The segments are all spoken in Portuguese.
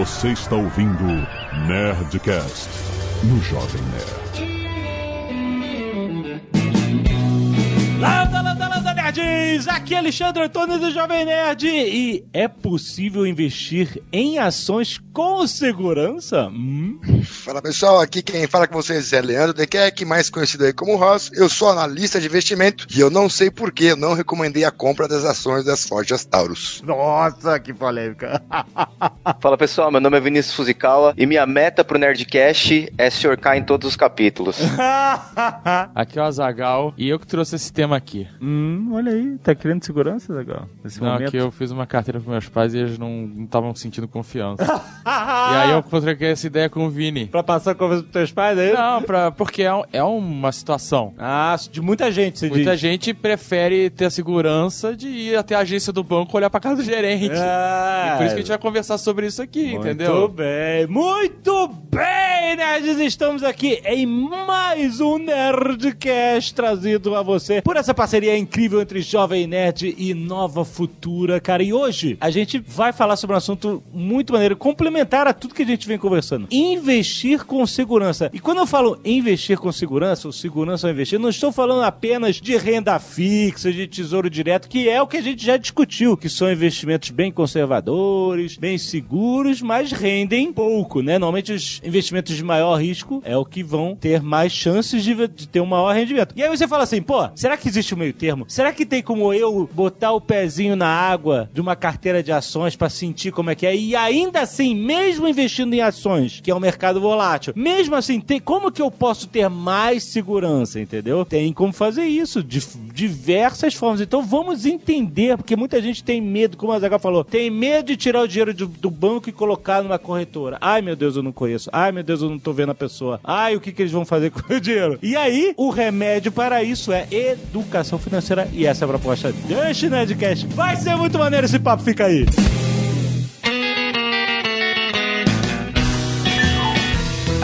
Você está ouvindo Nerdcast no Jovem Nerd. Landa, nerds! Aqui é Alexandre Antônio do Jovem Nerd. E é possível investir em ações com segurança? Hum? Fala pessoal, aqui quem fala com vocês é Leandro Dequec, mais conhecido aí como Ross. Eu sou analista de investimento e eu não sei por que eu não recomendei a compra das ações das lojas Taurus. Nossa, que polêmica. Fala pessoal, meu nome é Vinícius Fuzikawa e minha meta pro Nerdcast é surcar em todos os capítulos. Aqui é o Azagal e eu que trouxe esse tema aqui. hum, olha aí, tá querendo segurança, legal. Nesse Não, momento. aqui eu fiz uma carteira pros meus pais e eles não estavam sentindo confiança. e aí eu troquei essa ideia com o Vini. Pra passar conversa pros teus pais aí? Não, pra, porque é, um- é uma situação. Ah, de muita gente, você Muita diz. gente prefere ter a segurança de ir até a agência do banco olhar pra casa do gerente. Ah, E por isso que a gente vai conversar sobre isso aqui, Muito entendeu? bem, muito bem, nerds! Estamos aqui em mais um Nerdcast trazido a você por essa parceria incrível entre Jovem Nerd e Nova Futura, cara. E hoje a gente vai falar sobre um assunto muito maneiro, complementar a tudo que a gente vem conversando. Investir com segurança. E quando eu falo investir com segurança, ou segurança ao investir, não estou falando apenas de renda fixa, de tesouro direto, que é o que a gente já discutiu, que são investimentos bem conservadores, bem seguros, mas rendem pouco, né? Normalmente os investimentos de maior risco é o que vão ter mais chances de, de ter um maior rendimento. E aí você fala assim, pô, será que existe um meio termo? Será que tem como eu botar o pezinho na água de uma carteira de ações pra sentir como é que é? E ainda assim, mesmo investindo em ações, que é um mercado volátil, mesmo assim, tem, como que eu posso ter mais segurança, entendeu? Tem como fazer isso de diversas formas. Então vamos entender, porque muita gente tem medo, como a Zaga falou, tem medo de tirar o dinheiro do, do banco e colocar numa corretora. Ai, meu Deus, eu não conheço. Ai, meu Deus, eu não tô vendo a pessoa. Ai, o que, que eles vão fazer com o dinheiro? E aí, o remédio para isso é educação financeira. E essa é a proposta deste Nerdcast. Vai ser muito maneiro esse papo, fica aí.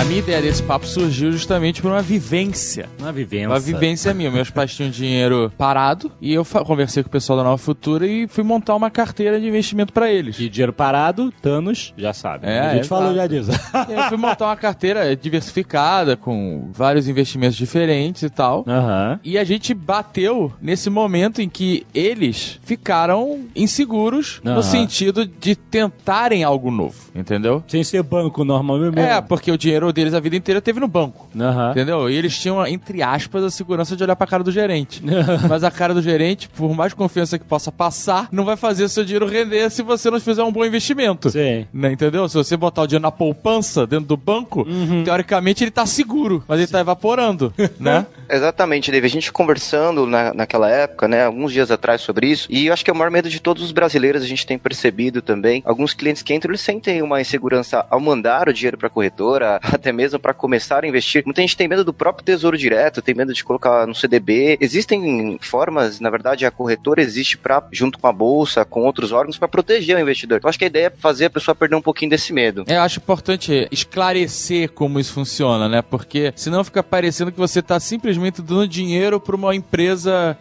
Minha ideia desse papo surgiu justamente por uma vivência. Uma vivência. Uma vivência minha. Meus pais tinham dinheiro parado e eu conversei com o pessoal da Nova Futura e fui montar uma carteira de investimento pra eles. De dinheiro parado, Thanos já sabe. É, a gente exato. falou já disso. E eu fui montar uma carteira diversificada com vários investimentos diferentes e tal. Aham. E a gente bateu nesse momento em que eles ficaram inseguros Aham. no sentido de tentarem algo novo, entendeu? Sem ser banco normal mesmo. É, porque o dinheiro deles a vida inteira teve no banco. Aham. Entendeu? E eles tinham, entre aspas, a segurança de olhar pra cara do gerente. Mas a cara do gerente, por mais confiança que possa passar, não vai fazer seu dinheiro render se você não fizer um bom investimento. Sim. Né, entendeu? Se você botar o dinheiro na poupança dentro do banco, teoricamente ele tá seguro, mas ele tá evaporando, né? Exatamente, David. A gente conversando na, naquela época, né, alguns dias atrás sobre isso, e eu acho que é o maior medo de todos os brasileiros, a gente tem percebido também. Alguns clientes que entram, eles sentem uma insegurança ao mandar o dinheiro para corretora, até mesmo para começar a investir. Muita gente tem medo do próprio tesouro direto, tem medo de colocar no CDB. Existem formas, na verdade, a corretora existe para junto com a bolsa, com outros órgãos, para proteger o investidor. Eu acho que a ideia é fazer a pessoa perder um pouquinho desse medo. É, Eu acho importante esclarecer como isso funciona, né? Porque senão fica parecendo que você tá simplesmente dando dinheiro pra uma empresa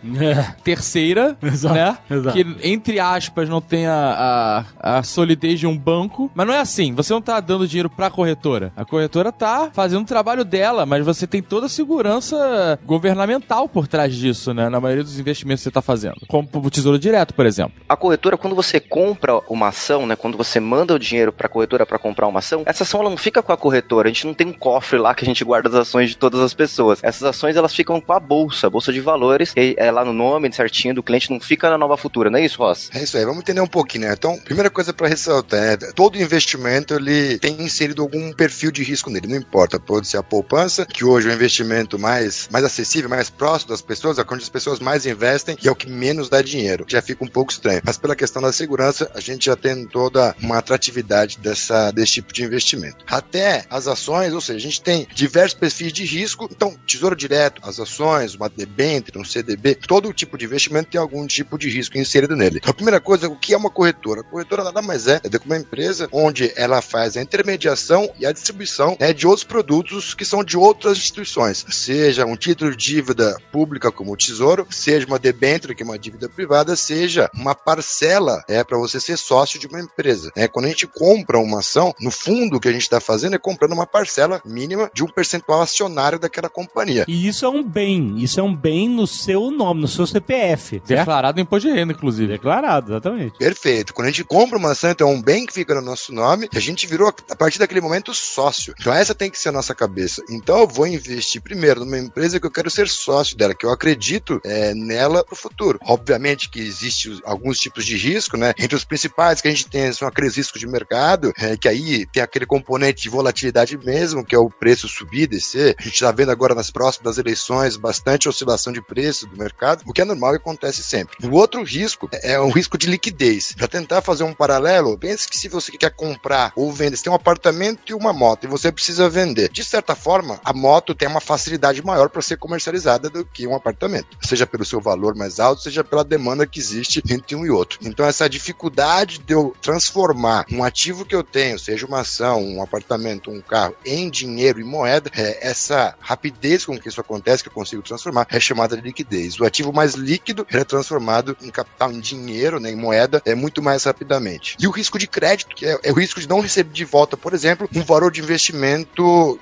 terceira, Exato, né? exato. Que, entre aspas, não tem a, a, a solidez de um banco. Mas não é assim. Você não tá dando dinheiro pra corretora. A corretora tá fazendo o trabalho dela, mas você tem toda a segurança governamental por trás disso, né? Na maioria dos investimentos que você tá fazendo. Como o Tesouro Direto, por exemplo. A corretora, quando você compra uma ação, né, quando você manda o dinheiro para a corretora para comprar uma ação, essa ação ela não fica com a corretora. A gente não tem um cofre lá que a gente guarda as ações de todas as pessoas. Essas ações elas ficam com a bolsa, a bolsa de valores, e é lá no nome certinho do cliente, não fica na Nova Futura, não é isso, Ross? É isso aí, vamos entender um pouquinho, né? Então, primeira coisa para ressaltar, é, todo investimento ele tem inserido algum perfil de risco nele, não importa, pode ser a poupança, que hoje é o investimento mais, mais acessível, mais próximo das pessoas, é as pessoas mais investem e é o que menos dá dinheiro. Já fica um pouco estranho. Mas pela questão da segurança, a gente já tem toda uma atratividade dessa, desse tipo de investimento. Até as ações, ou seja, a gente tem diversos perfis de risco, então, tesouro direto, as ações, uma debênture, um CDB, todo tipo de investimento tem algum tipo de risco inserido nele. Então, a primeira coisa, o que é uma corretora? A corretora nada mais é, é que uma empresa onde ela faz a intermediação e a distribuição né, é, de outros produtos que são de outras instituições, seja um título de dívida pública como o Tesouro, seja uma debênture, que é uma dívida privada, seja uma parcela é para você ser sócio de uma empresa. É, quando a gente compra uma ação, no fundo o que a gente está fazendo é comprando uma parcela mínima de um percentual acionário daquela companhia. E isso é um bem, isso é um bem no seu nome, no seu CPF. Declarado em imposto de renda, inclusive. Declarado, exatamente. Perfeito. Quando a gente compra uma ação, então é um bem que fica no nosso nome, a gente virou, a partir daquele momento, sócio. Então essa tem que ser a nossa cabeça. Então eu vou investir primeiro numa empresa que eu quero ser sócio dela, que eu acredito é, nela pro futuro. Obviamente que existe alguns tipos de risco, né? Entre os principais que a gente tem são aqueles riscos de mercado, é, que aí tem aquele componente de volatilidade mesmo, que é o preço subir e descer. A gente está vendo agora nas próximas eleições bastante oscilação de preço do mercado, o que é normal e acontece sempre. O outro risco é um risco de liquidez. Para tentar fazer um paralelo, pense que se você quer comprar ou vender, você tem um apartamento e uma moto e você precisa vender. De certa forma, a moto tem uma facilidade maior para ser comercializada do que um apartamento, seja pelo seu valor mais alto, seja pela demanda que existe entre um e outro. Então, essa dificuldade de eu transformar um ativo que eu tenho, seja uma ação, um apartamento, um carro, em dinheiro e moeda, é, essa rapidez com que isso acontece, que eu consigo transformar, é chamada de liquidez. O ativo mais líquido é transformado em capital, em dinheiro, né, em moeda, é muito mais rapidamente. E o risco de crédito, que é, é o risco de não receber de volta, por exemplo, um valor de investimento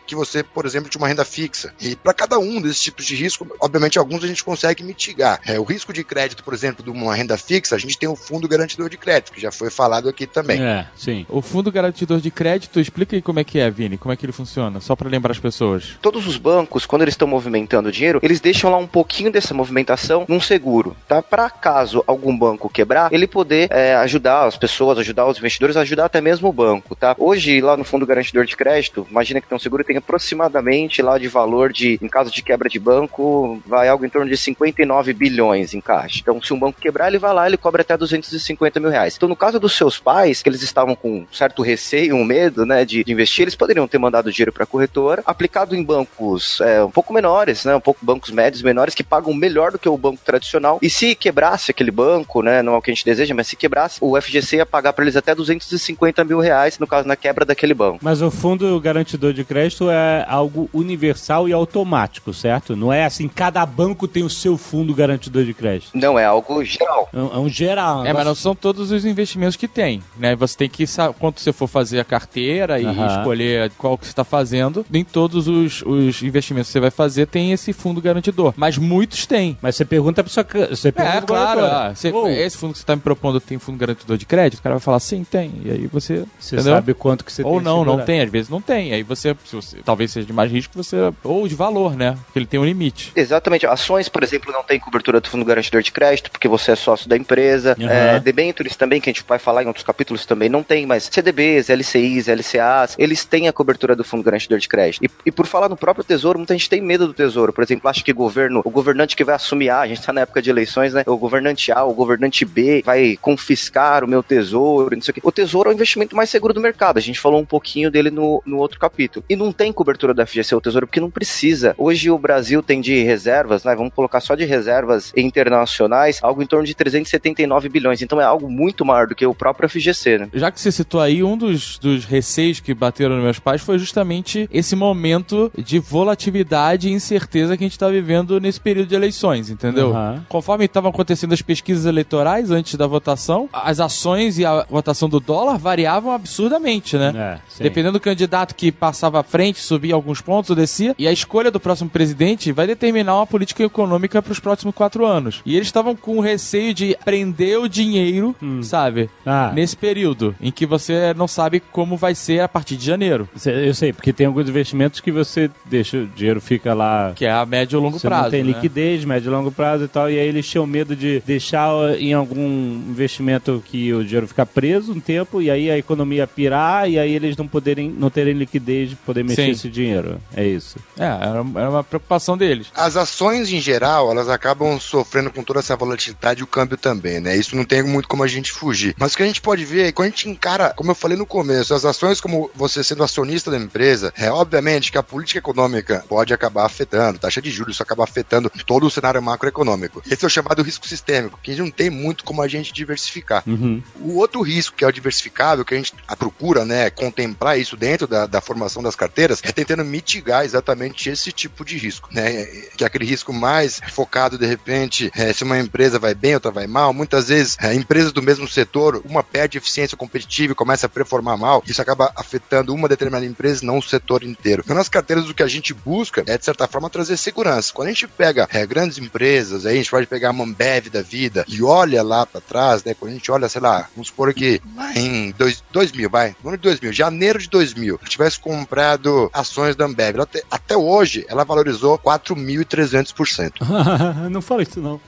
que você, por exemplo, de uma renda fixa. E para cada um desses tipos de risco, obviamente alguns a gente consegue mitigar. É, o risco de crédito, por exemplo, de uma renda fixa, a gente tem o fundo garantidor de crédito, que já foi falado aqui também. É, sim. O fundo garantidor de crédito, explica aí como é que é, Vini, como é que ele funciona, só para lembrar as pessoas. Todos os bancos, quando eles estão movimentando dinheiro, eles deixam lá um pouquinho dessa movimentação num seguro, tá? Para caso algum banco quebrar, ele poder é, ajudar as pessoas, ajudar os investidores, ajudar até mesmo o banco, tá? Hoje, lá no fundo garantidor de crédito, imagina que tem um seguro tem aproximadamente lá de valor de, em caso de quebra de banco, vai algo em torno de 59 bilhões em caixa. Então, se um banco quebrar, ele vai lá, ele cobra até 250 mil reais. Então, no caso dos seus pais, que eles estavam com um certo receio, um medo, né, de, de investir, eles poderiam ter mandado dinheiro para a corretora, aplicado em bancos é, um pouco menores, né, um pouco bancos médios menores que pagam melhor do que o banco tradicional. E se quebrasse aquele banco, né, não é o que a gente deseja, mas se quebrasse, o FGC ia pagar para eles até 250 mil reais, no caso na quebra daquele banco. Mas o fundo garantidor de crédito é algo universal e automático, certo? Não é assim, cada banco tem o seu fundo garantidor de crédito. Não é algo geral. É um, é um geral. É, mas não são todos os investimentos que tem, né? Você tem que saber quando você for fazer a carteira e Aham. escolher qual que você está fazendo, nem todos os, os investimentos que você vai fazer tem esse fundo garantidor, mas muitos têm. Mas você pergunta pra sua. Você pergunta É, claro. ah, você- Ou esse fundo que você está me propondo tem fundo garantidor de crédito? O cara vai falar, sim, tem. E aí você. Você entendeu? sabe quanto que você Ou tem não, não segurado. tem. Às vezes não tem. Aí você, se você talvez seja de mais risco, você. Ou de valor, né? Porque ele tem um limite. Exatamente. Ações, por exemplo, não tem cobertura do fundo garantidor de crédito, porque você é sócio da empresa. Aham. É, debentures também, que a gente vai falar em outros capítulos também, não tem, mas CDBs, LCIs, LCAs, eles têm a cobertura do fundo garantidor de crédito. E, e por falar no próprio tesouro, muita gente tem medo do tesouro. Por exemplo, acha que governo, o governante que vai assumir A, a gente tá na época de eleições, né? O governante A, o governante B vai confiscar o meu tesouro, não sei o quê. O tesouro é o investimento mais seguro do mercado. A gente falou um pouquinho dele no, no outro capítulo. E não tem cobertura da FGC, o tesouro, porque não precisa. Hoje o Brasil tem de reservas, né? Vamos colocar só de reservas internacionais, algo em torno de 379 bilhões. Então é algo muito maior do que o próprio FGC, né? Já que você citou aí, um dos, dos receios que bateram nos meus pais foi justamente esse momento de volatilidade e incerteza que a gente está vivendo nesse período de eleições, entendeu? Aham. Conforme estavam acontecendo as pesquisas eleitorais antes da votação, as ações e a votação do dólar variavam absurdamente, né? É. Dependendo do candidato que passava à frente, subia alguns pontos ou descia. E a escolha do próximo presidente vai determinar uma política econômica para os próximos quatro anos. E eles estavam com receio de prender o dinheiro, sabe? Ah. Nesse período em que você não sabe como vai ser a partir de janeiro. Eu sei, porque tem alguns investimentos que você deixa, o dinheiro fica lá. Que é a médio e longo Você prazo. não tem né? liquidez, médio e longo prazo e tal, e aí eles tinham medo de deixar em algum investimento que o dinheiro ficar preso um tempo, e aí a economia pirar, e aí eles não poderem, não terem liquidez de poder mexer Sim. esse dinheiro. É isso. É, era, era uma preocupação deles. As ações em geral, elas acabam sofrendo com toda essa volatilidade e o câmbio também, né? Isso não tem muito como a gente fugir. Mas o que a gente pode ver é que quando a gente encara, como eu falei no começo, as ações como você sendo acionista da empresa, é obviamente que a política econômica pode acabar afetando, taxa de juros, isso acaba afetando todo o cenário macroeconômico. Esse é o chamado risco sistêmico, que não tem muito como a gente diversificar. Uhum. O outro risco, que é o diversificável, que a gente procura, né, contemplar isso dentro da, da formação das carteiras é tentando mitigar exatamente esse tipo de risco, né? Que é aquele risco mais focado, de repente, é, se uma empresa vai bem, outra vai mal. Muitas vezes, é, empresas do mesmo setor, uma perde eficiência competitiva e começa a performar mal. Isso acaba afetando uma determinada empresa, não o setor inteiro. Então, nas carteiras, o que a gente busca é, de certa forma, trazer segurança. Quando a gente pega é, grandes empresas, aí a gente pode pegar a Mambev da vida e olha lá para trás, né? Quando a gente olha, sei lá, vamos supor que em dois, 2000, vai, no ano de 2000, janeiro de 2000, tivesse comprado ações da Ambev, até, até hoje ela valorizou 4.300%. não fala isso, não.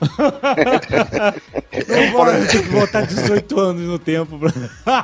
não vou ter que voltar 18 anos no tempo.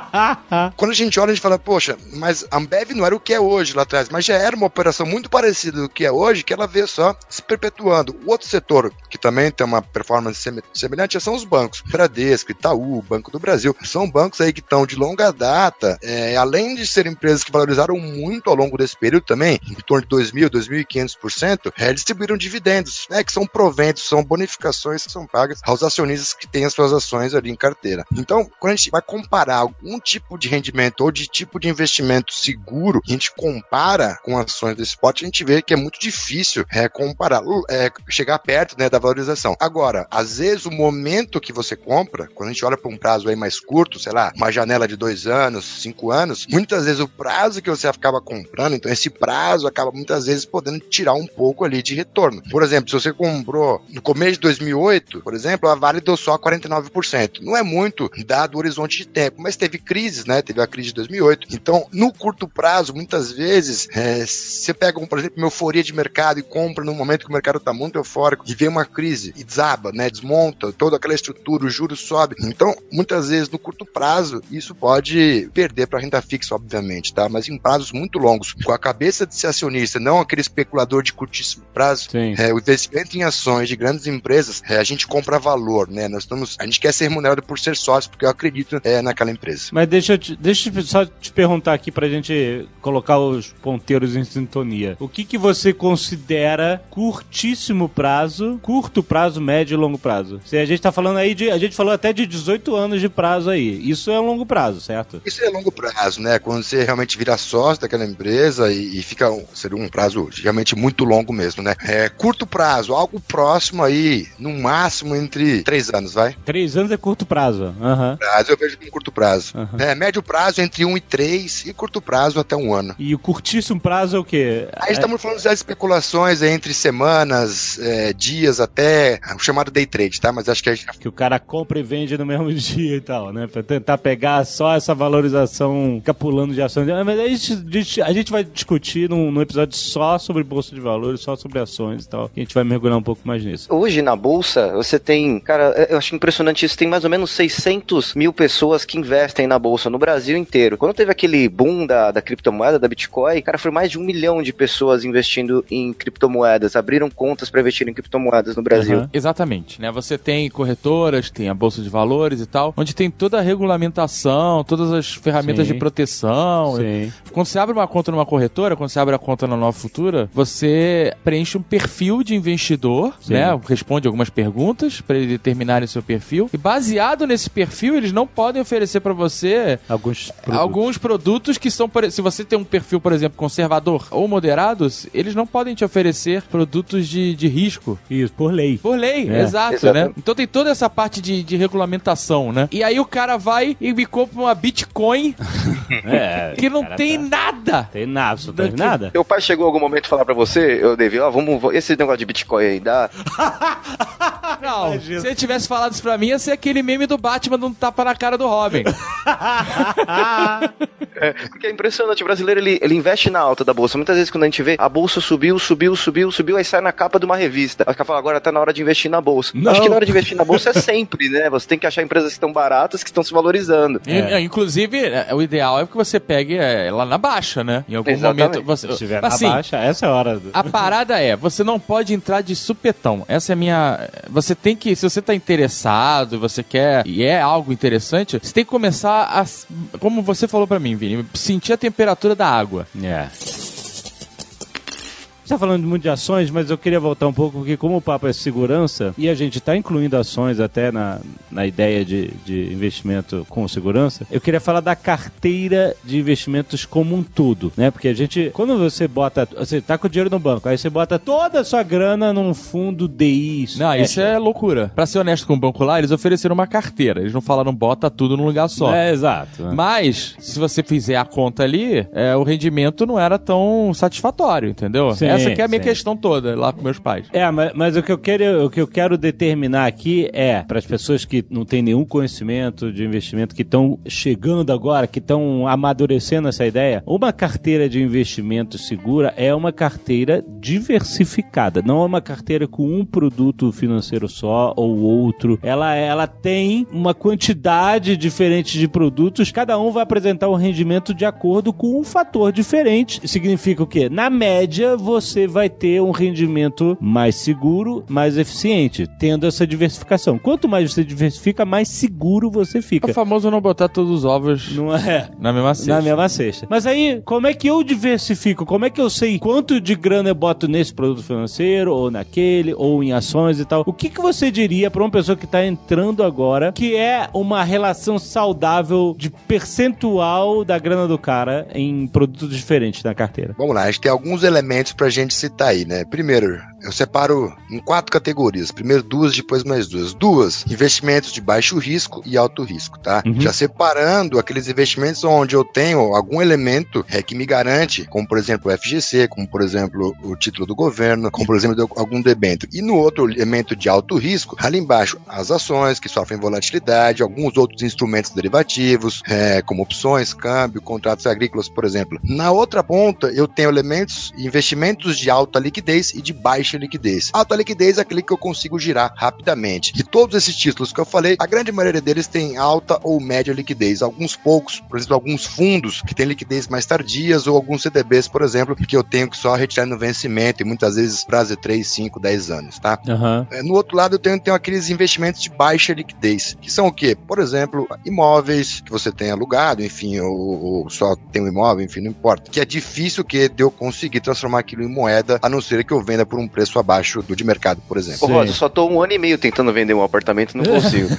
Quando a gente olha, a gente fala, poxa, mas a Ambev não era o que é hoje lá atrás, mas já era uma operação muito parecida do que é hoje, que ela veio só se perpetuando. O outro setor que também tem uma performance semelhante são os bancos. Bradesco, Itaú, Banco do Brasil. São bancos aí que estão de longa data, é, além de serem empresas que valorizaram muito ao longo desse período também, em torno de 2.000, 2.500%, é, distribuíram dividendos, né, que são proventos, são bonificações que são pagas aos acionistas que têm as suas ações ali em carteira. Então, quando a gente vai comparar algum tipo de rendimento ou de tipo de investimento seguro, a gente compara com ações desse pote, a gente vê que é muito difícil é, comparar, é, chegar perto né, da valorização. Agora, às vezes o momento que você compra, quando a gente olha para um prazo aí mais curto, sei lá, uma janela de dois anos, cinco anos, muitas vezes o prazo que você acaba comprando, então esse prazo acaba muitas vezes podendo tirar um pouco ali de retorno. Por exemplo, se você comprou no começo de 2008, por exemplo, a Vale deu só 49%. Não é muito dado o horizonte de tempo, mas teve crises, né? Teve a crise de 2008. Então, no curto prazo, muitas vezes, é, você pega, por exemplo, uma euforia de mercado e compra num momento que o mercado está muito eufórico e vem uma crise e desaba, né? Desmonta toda aquela estrutura, o juros sobe. Então, muitas vezes, no curto prazo, isso pode perder para renda fixa, obviamente, tá? Mas em prazos muito longos, com a cabeça de ser acionista, não aquele especulador de curtíssimo prazo, é, o investimento em ações de grandes empresas, é, a gente compra valor, né? Nós estamos, a gente quer ser remunerado por ser sócio, porque eu acredito é, naquela empresa. Mas deixa eu, te, deixa eu só te perguntar aqui pra gente colocar os ponteiros em sintonia. O que que você considera curtíssimo prazo, curto prazo, médio e longo prazo? Se a gente tá falando aí de, a gente falou até de 18 anos de prazo aí. Isso é longo prazo, certo? Isso é longo prazo, né? Quando você realmente vira sócio daquela empresa e, e fica um, seria um prazo realmente muito longo mesmo, né? É, curto prazo, algo próximo aí, no máximo entre três anos, vai? Três anos é curto prazo. Uhum. Prazo eu vejo como curto prazo. Uhum. É, médio prazo entre um e três e curto prazo até um ano. E o curtíssimo prazo é o quê? Aí é... estamos falando das especulações entre semanas, é, dias até o chamado day trade, tá? Mas acho que a gente... Que o cara compra e vende no mesmo dia e tal, né? Pra tentar pegar só essa valorização capulando de ações. Mas a gente, a gente vai discutir num, num, episódio só sobre bolsa de valores, só sobre ações e tal. a gente vai mergulhar um pouco mais nisso. Hoje na bolsa, você tem, cara, eu acho impressionante isso, tem mais ou menos 600 mil pessoas que investem na bolsa no Brasil inteiro. Quando teve aquele boom da, da criptomoeda, da Bitcoin, cara, foi mais de um milhão de pessoas investindo em criptomoedas, abriram contas para investir em criptomoedas no Brasil. Uhum. Exatamente, né? Você tem corretoras, tem a bolsa de valores e tal, onde tem toda a regulamentação, todas as ferramentas Sim. de proteção. Sim. Quando você abre uma conta numa corretora, quando você abre a conta na Nova Futura, você preenche um perfil de investidor, Sim. né? Responde algumas perguntas para eles determinarem seu perfil. E baseado nesse perfil, eles não podem oferecer para você alguns produtos. alguns produtos que são, se você tem um perfil, por exemplo, conservador ou moderados, eles não podem te oferecer produtos de, de risco. Isso, por lei. Por lei, é. exato, né? Então tem toda essa parte de, de regulamentação, né? E aí o cara vai e me compra uma Bitcoin é, que não tem tá... nada. Tem nada, absolutamente nada. Teu pai chegou algum momento e falar pra você, eu David, ó, vamos, esse negócio de Bitcoin aí, dá... não, Imagina. se ele tivesse falado isso pra mim, ia ser aquele meme do Batman dando tapa na cara do Robin. é, porque é impressionante, o brasileiro, ele, ele investe na alta da bolsa. Muitas vezes quando a gente vê, a bolsa subiu, subiu, subiu, subiu, aí sai na capa de uma revista. Aí falando, agora tá na hora de investir na bolsa. Não. Acho que na hora de investir na bolsa é sempre, né? Você tem que achar empresas que estão baratas, que estão se valorizando. É. Inclusive, é, o ideal é que você pegue é, lá na baixa, né? Em algum Exatamente. momento. Você, Se estiver assim, na baixa, essa é a hora. Do... A parada é, você não pode entrar de supetão. Essa é a minha. Você tem que, se você tá interessado, você quer, e é algo interessante, você tem que começar a. Como você falou para mim, Vini, sentir a temperatura da água. É. Você tá falando muito de ações, mas eu queria voltar um pouco, porque como o papo é segurança, e a gente está incluindo ações até na, na ideia de, de investimento com segurança, eu queria falar da carteira de investimentos como um todo, né? Porque a gente, quando você bota, você tá com o dinheiro no banco, aí você bota toda a sua grana num fundo DI. Não, isso é loucura. Pra ser honesto com o banco lá, eles ofereceram uma carteira. Eles não falaram bota tudo num lugar só. É, exato. Mas, se você fizer a conta ali, é, o rendimento não era tão satisfatório, entendeu? Sim, Essa que é a minha sim. questão toda lá com meus pais. É, mas, mas o, que eu quero, o que eu quero determinar aqui é, para as pessoas que não têm nenhum conhecimento de investimento, que estão chegando agora, que estão amadurecendo essa ideia, uma carteira de investimento segura é uma carteira diversificada, não é uma carteira com um produto financeiro só ou outro. Ela, ela tem uma quantidade diferente de produtos, cada um vai apresentar um rendimento de acordo com um fator diferente. Significa o quê? Na média, você vai ter um rendimento mais seguro, mais eficiente, tendo essa diversificação. Quanto mais você diversifica, mais seguro você É fica. o famoso não botar todos os ovos Não é? na mesma cesta. Na mesma cesta. Mas aí, como é que eu diversifico? Como é que eu sei quanto de grana eu boto nesse produto financeiro, ou naquele, ou em ações e tal? O que, que você diria para uma pessoa que está entrando agora, que é uma relação saudável de percentual da grana do cara em produtos diferentes na carteira? Vamos lá, a gente tem alguns elementos pra gente citar aí, né? Primeiro, eu separo em quatro categorias. Primeiro duas, depois mais duas. Duas, investimentos de baixo risco e alto risco, tá? Uhum. Já separando aqueles investimentos onde eu tenho algum elemento é, que me garante, como por exemplo o FGC, como por exemplo o título do governo, como por exemplo algum debênture. E no outro elemento de alto risco, ali embaixo, as ações que sofrem volatilidade, alguns outros instrumentos derivativos, é, como opções, câmbio, contratos agrícolas, por exemplo. Na outra ponta, eu tenho elementos, investimentos de alta liquidez e de baixa liquidez. Alta liquidez é aquele que eu consigo girar rapidamente. E todos esses títulos que eu falei, a grande maioria deles tem alta ou média liquidez. Alguns poucos, por exemplo, alguns fundos que têm liquidez mais tardias ou alguns CDBs, por exemplo, que eu tenho que só retirar no vencimento e muitas vezes prazo é 3, 5, 10 anos, tá? É, No outro lado, eu tenho, tenho aqueles investimentos de baixa liquidez, que são o quê? Por exemplo, imóveis que você tem alugado, enfim, ou, ou só tem um imóvel, enfim, não importa. Que é difícil que de eu conseguir transformar aquilo em moeda, a não ser que eu venda por um preço abaixo do de mercado, por exemplo. Ô. Rosa, eu só tô um ano e meio tentando vender um apartamento e não consigo.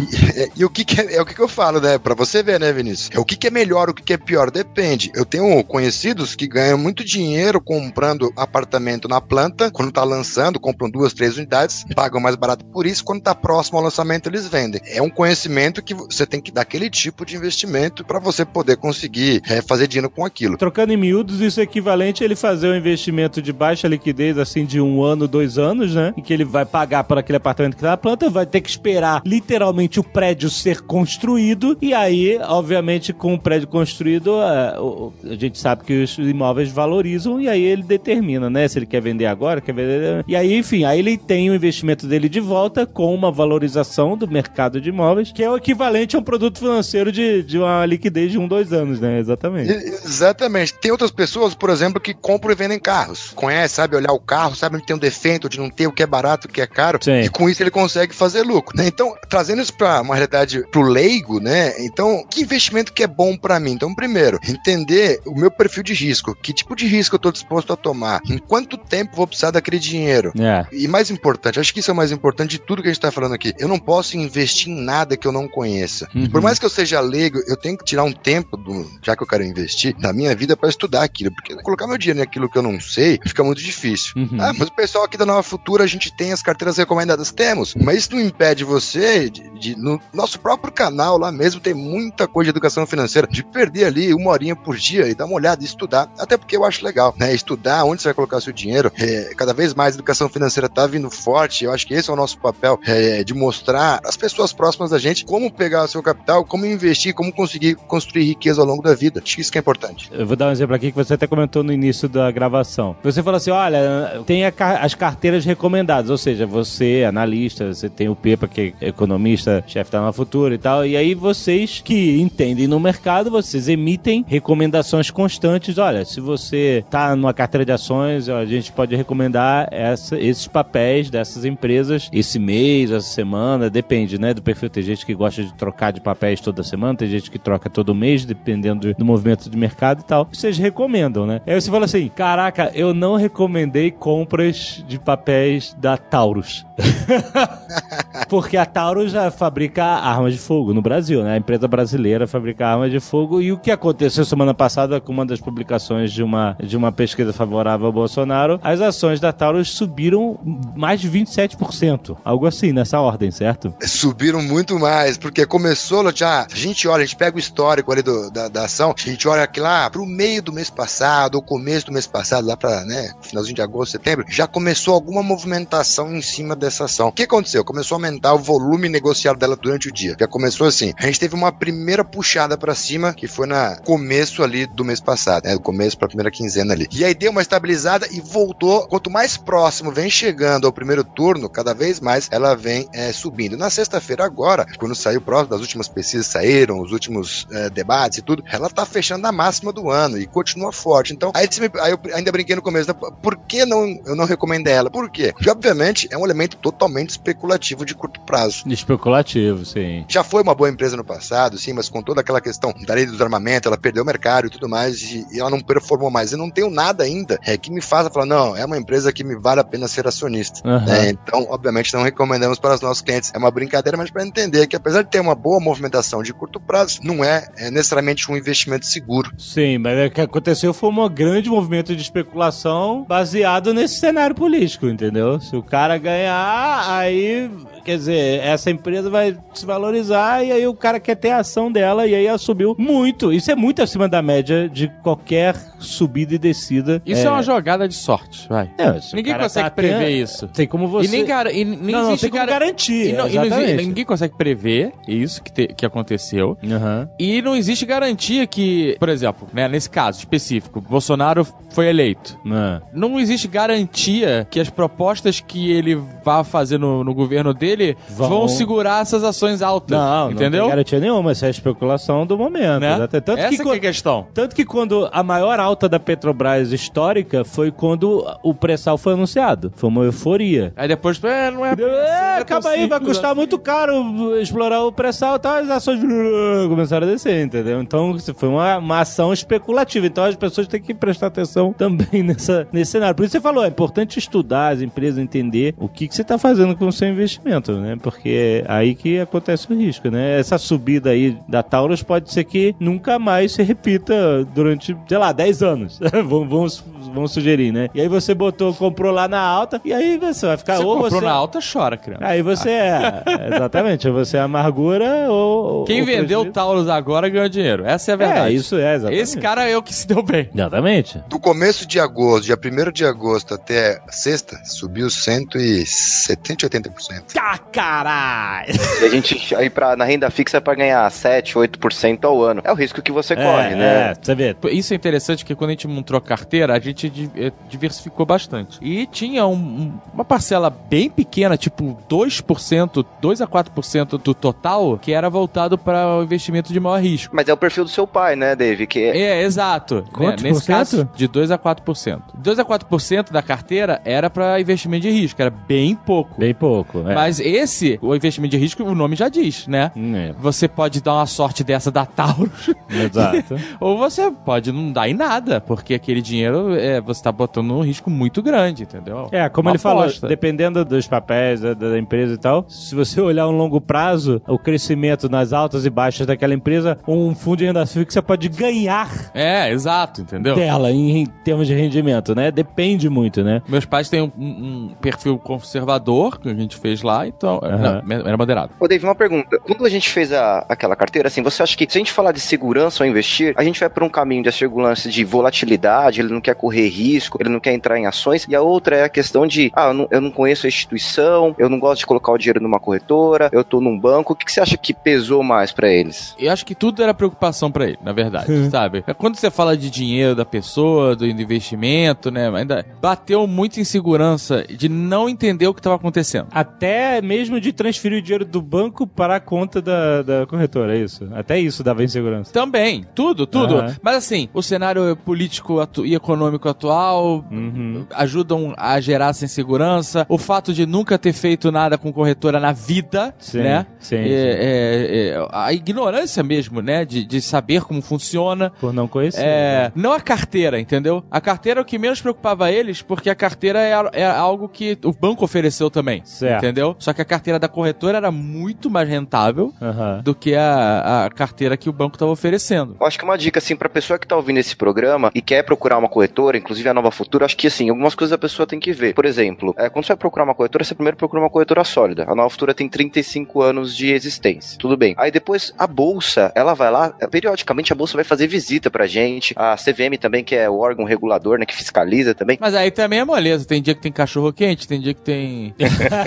E, e- e o que, que é, é o que, que eu falo, né? Pra você ver, né, Vinícius? É o que, que é melhor, o que, que é pior, depende. Eu tenho conhecidos que ganham muito dinheiro comprando apartamento na planta, quando tá lançando, compram duas, três unidades, pagam mais barato por isso, quando tá próximo ao lançamento eles vendem. É um conhecimento que você tem que dar aquele tipo de investimento pra você poder conseguir é, fazer dinheiro com aquilo. Trocando em miúdos, isso é equivalente a ele fazer um investimento de baixa liquidez, assim, de um ano, dois anos, né? Em que ele vai pagar por aquele apartamento que tá na planta, vai ter que esperar literalmente o prédio ser construído, e aí, obviamente, com o prédio construído, a, o- a gente sabe que os imóveis valorizam, e aí ele determina, né? Se ele quer vender agora, quer vender. E aí, enfim, aí ele tem o investimento dele de volta com uma valorização do mercado de imóveis, que é o equivalente a um produto financeiro de, de uma liquidez de um, dois anos, né? Exatamente. Exatamente. Tem outras pessoas, por exemplo, que compram e vendem carros. Conhece, sabe olhar o carro, sabe onde tem um defeito, onde não tem, o que é barato, o que é caro. Sim. E com isso ele consegue fazer lucro. né? Então, trazendo isso para uma realidade pro leigo, né? Então, que investimento que é bom para mim? Então, primeiro, entender o meu perfil de risco. Que tipo de risco eu tô disposto a tomar? Em quanto tempo vou precisar daquele dinheiro? É. E mais importante, acho que isso é o mais importante de tudo que a gente tá falando aqui. Eu não posso investir em nada que eu não conheça. Uhum. Por mais que eu seja leigo, eu tenho que tirar um tempo, do, já que eu quero investir, da minha vida para estudar aquilo. Porque colocar meu dinheiro naquilo que eu não sei fica muito difícil. Uhum. Ah, mas o pessoal aqui da Nova Futura, a gente tem as carteiras recomendadas? Temos. Mas isso não impede você, de, de- no nosso próprio canal lá mesmo, tem muita coisa de educação financeira, de perder ali uma horinha por dia e dar uma olhada e estudar. Até porque eu acho legal, né? Estudar onde você vai colocar seu dinheiro. É, cada vez mais a educação financeira tá vindo forte. Eu acho que esse é o nosso papel, é, de mostrar às pessoas próximas da gente como pegar o seu capital, como investir, como conseguir construir riqueza ao longo da vida. Acho que isso que é importante. Eu vou dar um exemplo aqui que você até comentou no início da gravação. Você falou assim: olha, tem as carteiras recomendadas, ou seja, você, analista, você tem o Pepa, que é economista, chefe da Nova Futura e tal, e aí vocês que entendem no mercado, vocês emitem recomendações constantes. Olha, se você tá numa carteira de ações, a gente pode recomendar essa- esses papéis dessas empresas esse mês, essa semana, depende, né, do perfil. Tem gente que gosta de trocar de papéis toda semana, tem gente que troca todo mês, dependendo do movimento de mercado e tal. Vocês recomendam, né? Aí você fala assim: caraca, eu não recomendei compras de papéis da Taurus. Porque a Taurus já fabrica armas de fogo no Brasil, né? A empresa brasileira fabrica armas de fogo. E o que aconteceu semana passada com uma das publicações de uma, de uma pesquisa favorável ao Bolsonaro, as ações da Taurus subiram mais de 27%. Algo assim, nessa ordem, certo? Subiram muito mais, porque começou já. A gente olha, a gente pega o histórico ali do- da, da ação, a gente olha aqui lá pro meio do mês passado, ou começo mês passado, lá pra, né, finalzinho de agosto, setembro, já começou alguma movimentação em cima dessa ação. O que aconteceu? Começou a aumentar o volume negociado dela durante o dia. Já começou assim. A gente teve uma primeira puxada pra cima, que foi na começo ali do mês passado, né, do começo pra primeira quinzena ali. E aí deu uma estabilizada e voltou. Quanto mais próximo vem chegando ao primeiro turno, cada vez mais ela vem é, subindo. Na sexta-feira agora, quando saiu próximo das últimas pesquisas saíram, os últimos é, debates e tudo, ela tá fechando a máxima do ano e continua forte. Então, aí, você me- aí eu ainda brinquei no começo, né, por que não, eu não recomendei ela? Por quê? Porque, obviamente, é um elemento totalmente especulativo de curto prazo. Especulativo, sim. Já foi uma boa empresa no passado, sim, mas com toda aquela questão da lei do armamento, ela perdeu o mercado e tudo mais, e, e ela não performou mais. Eu não tenho nada ainda é, que me faça falar, não, é uma empresa que me vale a pena ser acionista. Aham. né? Então, obviamente, não recomendamos para os nossos clientes. É uma brincadeira, mas para entender que apesar de ter uma boa movimentação de curto prazo, não é, é necessariamente um investimento seguro. Sim, mas o que aconteceu foi um grande movimento de especulação baseado nesse cenário político, entendeu? Se o cara ganhar, aí, quer dizer, essa empresa vai se valorizar e aí o cara quer ter a ação dela e aí ela subiu muito. Isso é muito acima da média de qualquer subida e descida. Isso é, uma jogada de sorte, vai. Não, Ninguém consegue tá prever isso. Tem como você... E nem, gar... e nem não, não, tem como gar- garantir, E não- e não existe- ninguém consegue prever isso que, te- que aconteceu. Aham. E não existe garantia que, por exemplo, né, nesse caso específico, Bolsonaro foi eleito. Ah. Não existe garantia que as propostas que ele vá fazer no, no governo dele vão... Vão- segurar essas ações altas. Não, não entendeu? tem garantia nenhuma. Isso é especulação do momento. Né? Tanto Essa que, que, quando- é a questão. Tanto que quando a maior alta da Petrobras histórica foi quando o pré-sal foi anunciado. Foi uma euforia. Aí depois, é, não é. É, não é acaba aí, vai custar assim. muito caro explorar o pré-sal e tal, as ações começaram a descer, entendeu? Então foi uma, uma ação especulativa. Então as pessoas têm que prestar atenção também nessa, nesse cenário. Por isso você falou, é importante estudar as empresas, entender o que, que você está fazendo com o seu investimento, né? Porque é aí que acontece o risco, né? Essa subida aí da Taurus pode ser que nunca mais se repita durante, sei lá, 10 anos. vamos, vamos, vamos sugerir, né? E aí você botou, comprou lá na alta, e aí você vai ficar Você ou comprou você... na alta, chora, criança. Aí você é, exatamente, você é amargura ou... Quem ou vendeu o prejuízo. Taurus agora ganhou dinheiro. Essa é a verdade. É, isso é, exatamente. Esse cara é o que se deu bem. Exatamente. Do começo de agosto, dia 1 de agosto até sexta, subiu 170, 80%. Caralho! E a gente aí pra, na renda fixa é pra ganhar 7, 8% ao ano. É o risco que você corre, é, né? é, você vê. Isso é interessante porque quando a gente montou a carteira, a gente eh, diversificou bastante. E tinha um- um- uma parcela bem pequena, tipo 2%, 2 a 4% do total, que era voltado para o investimento de maior risco. Mas é o perfil do seu pai, né, Dave? Que é- É, exato. Quantos Né, Nesse por cento? caso, de 2 a 4%. 2 a 4% da carteira era para investimento de risco, era bem pouco. Bem pouco. É. Mas esse, o investimento de risco, o nome já diz, né? É, Você pode dar uma sorte dessa da Taurus, exato. ou você pode não dar em nada, porque aquele dinheiro é, você tá botando um risco muito grande, entendeu? É, como Uma ele falou, aposta. dependendo dos papéis da, da empresa e tal, se você olhar um longo prazo, o crescimento nas altas e baixas daquela empresa, um fundo de renda fixa pode ganhar É, exato, entendeu? dela em, em termos de rendimento, né? Depende muito, né? Meus pais têm um, um- um perfil conservador, que a gente fez lá, lá, então. Aham. Não, era moderado. Ô, Dave, uma pergunta. Quando a gente fez a, aquela carteira, assim, você acha que se a gente falar de segurança ao investir, a gente vai por um caminho de segurança de volatilidade, ele não quer correr risco, ele não quer entrar em ações, e a outra é a questão de, ah, eu não, eu não conheço a instituição, eu não gosto de colocar o dinheiro numa corretora, eu tô num banco. O que, que você acha que pesou mais pra eles? Eu acho que tudo era preocupação pra ele, na verdade, sabe? É Quando você fala de dinheiro da pessoa, do investimento, né? Ainda bateu muito em segurança de não entender o que estava acontecendo. Até mesmo de transferir o dinheiro do banco para a conta da, da corretora, é isso? Até isso dava insegurança. Também, tudo, tudo. Aham. Mas assim, o cenário político e econômico atual Uhum. ajudam a gerar essa insegurança. O fato de nunca ter feito nada com corretora na vida, Sim, né? sim, É- sim. é- é- a ignorância mesmo, né? De, de saber como funciona. Por não conhecer. É, não a carteira, entendeu? A carteira é o que menos preocupava eles, porque a carteira é, é algo que o banco ofereceu também. Certo. Entendeu? Só que a carteira da corretora era muito mais rentável Aham. do que a, a carteira que o banco estava oferecendo. Eu acho que uma dica, assim, pra pessoa que tá ouvindo esse programa e quer procurar uma corretora, inclusive a Nova Futura, acho que, assim, algumas coisas a pessoa tem que ver. Por exemplo, é, quando você vai procurar uma corretora, você primeiro procura uma corretora sólida. A Nova Futura tem 35 anos de existência. Tudo bem. Aí depois, a Bolsa, ela vai lá, é, periodicamente a Bolsa vai fazer visita pra gente. A CVM também, que é o órgão regulador, né, que fiscaliza também. Mas aí também é moleza. Tem dia que tem cachorro quente, tem dia que tem.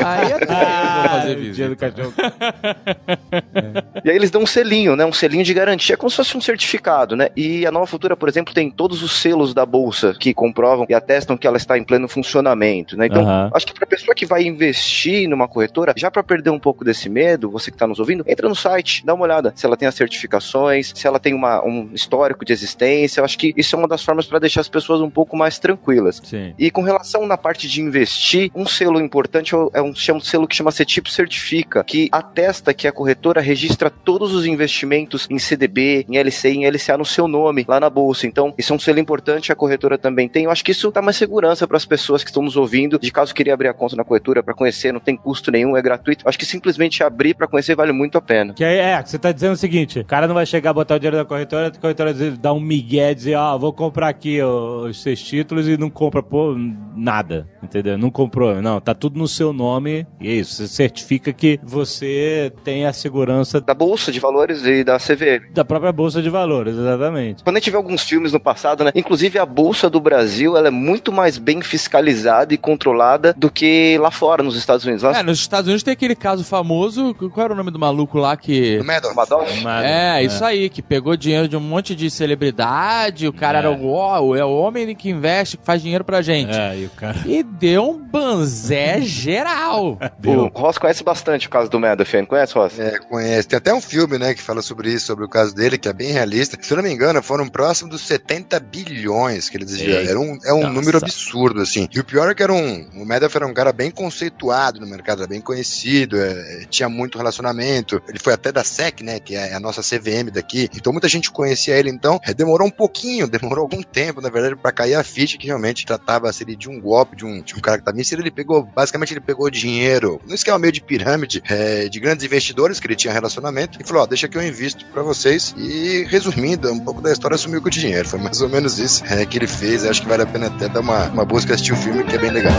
aí é tudo vou fazer visita. dia do cachorro. E aí eles dão um selinho, né? Um selinho de garantia, como se fosse um certificado, né? E a Nova Futura, por exemplo, tem todos os selos da bolsa que comprovam e atestam que ela está em pleno funcionamento, né? Então, Aham. acho que para pessoa que vai investir numa corretora, já para perder um pouco desse medo, você que está nos ouvindo, entra no site, dá uma olhada se ela tem as certificações, se ela tem uma, um histórico de existência. Eu acho que isso é uma das formas para deixar as pessoas um pouco mais tranquilas. Sim. E com relação na parte de investir, um selo importante é é um, chama- um selo que chama CETIP Certifica, que atesta que a corretora registra todos os investimentos em CDB, em LCI, em LCA no seu nome, lá na bolsa. Então, isso é um selo importante, a corretora também tem. Eu acho que isso dá mais segurança para as pessoas que estão nos ouvindo, de caso queria abrir a conta na corretora para conhecer, não tem custo nenhum, é gratuito. Eu acho que simplesmente abrir para conhecer vale muito a pena. Que aí, é, você tá dizendo o seguinte: o cara não vai chegar a botar o dinheiro da corretora, a corretora dá um migué, dizer, ó, vou comprar aqui os seus títulos e não compra, pô, nada, entendeu? Não comprou, não, tá tudo no seu nome e é isso. Você certifica que você tem a segurança Da bolsa de valores e da CVM. da própria bolsa de valores, exatamente. Quando a gente vê alguns filmes no passado, né? Inclusive a bolsa do Brasil, ela é muito mais bem fiscalizada e controlada do que lá fora, nos Estados Unidos. Lá É, nos Estados Unidos tem aquele caso famoso. Qual era o nome do maluco lá que. Madoff. Madoff. Mas- É, isso aí, que pegou dinheiro de um monte de celebridade, o cara É. era o, é o homem que investe, que faz dinheiro pra gente. É, e o cara. E deu um banzé geral. O Ross conhece bastante o caso do Madoff, conhece, Ross? É, conhece. Tem até um filme, né, que fala sobre isso, sobre o caso dele, que é bem realista. Se eu não me engano, foram próximos dos 70 bilhões que ele desviaram. Era um, é um Nossa. número absurdo, assim. E o pior é que era um. O Madoff era um cara bem conceituado no mercado, era bem conhecido, é, tinha muito relacionamento. Ele foi até da SEC, né, que é a nossa CVM daqui. Então muita gente conhecia ele. Então é, demorou um pouquinho, demorou algum tempo, na verdade, pra cair a ficha que realmente tratava-se de um golpe, de um, de um cara que tava inserido. Ele pegou, basicamente, ele pegou dinheiro, no esquema meio de pirâmide, é, de grandes investidores que ele tinha relacionamento, e falou: Ó, deixa que eu invisto pra vocês. E resumindo, um pouco da história sumiu com o dinheiro. Foi mais ou menos isso é, que ele fez. Acho que vale a pena até dar uma, uma busca assistir o filme, que é bem legal.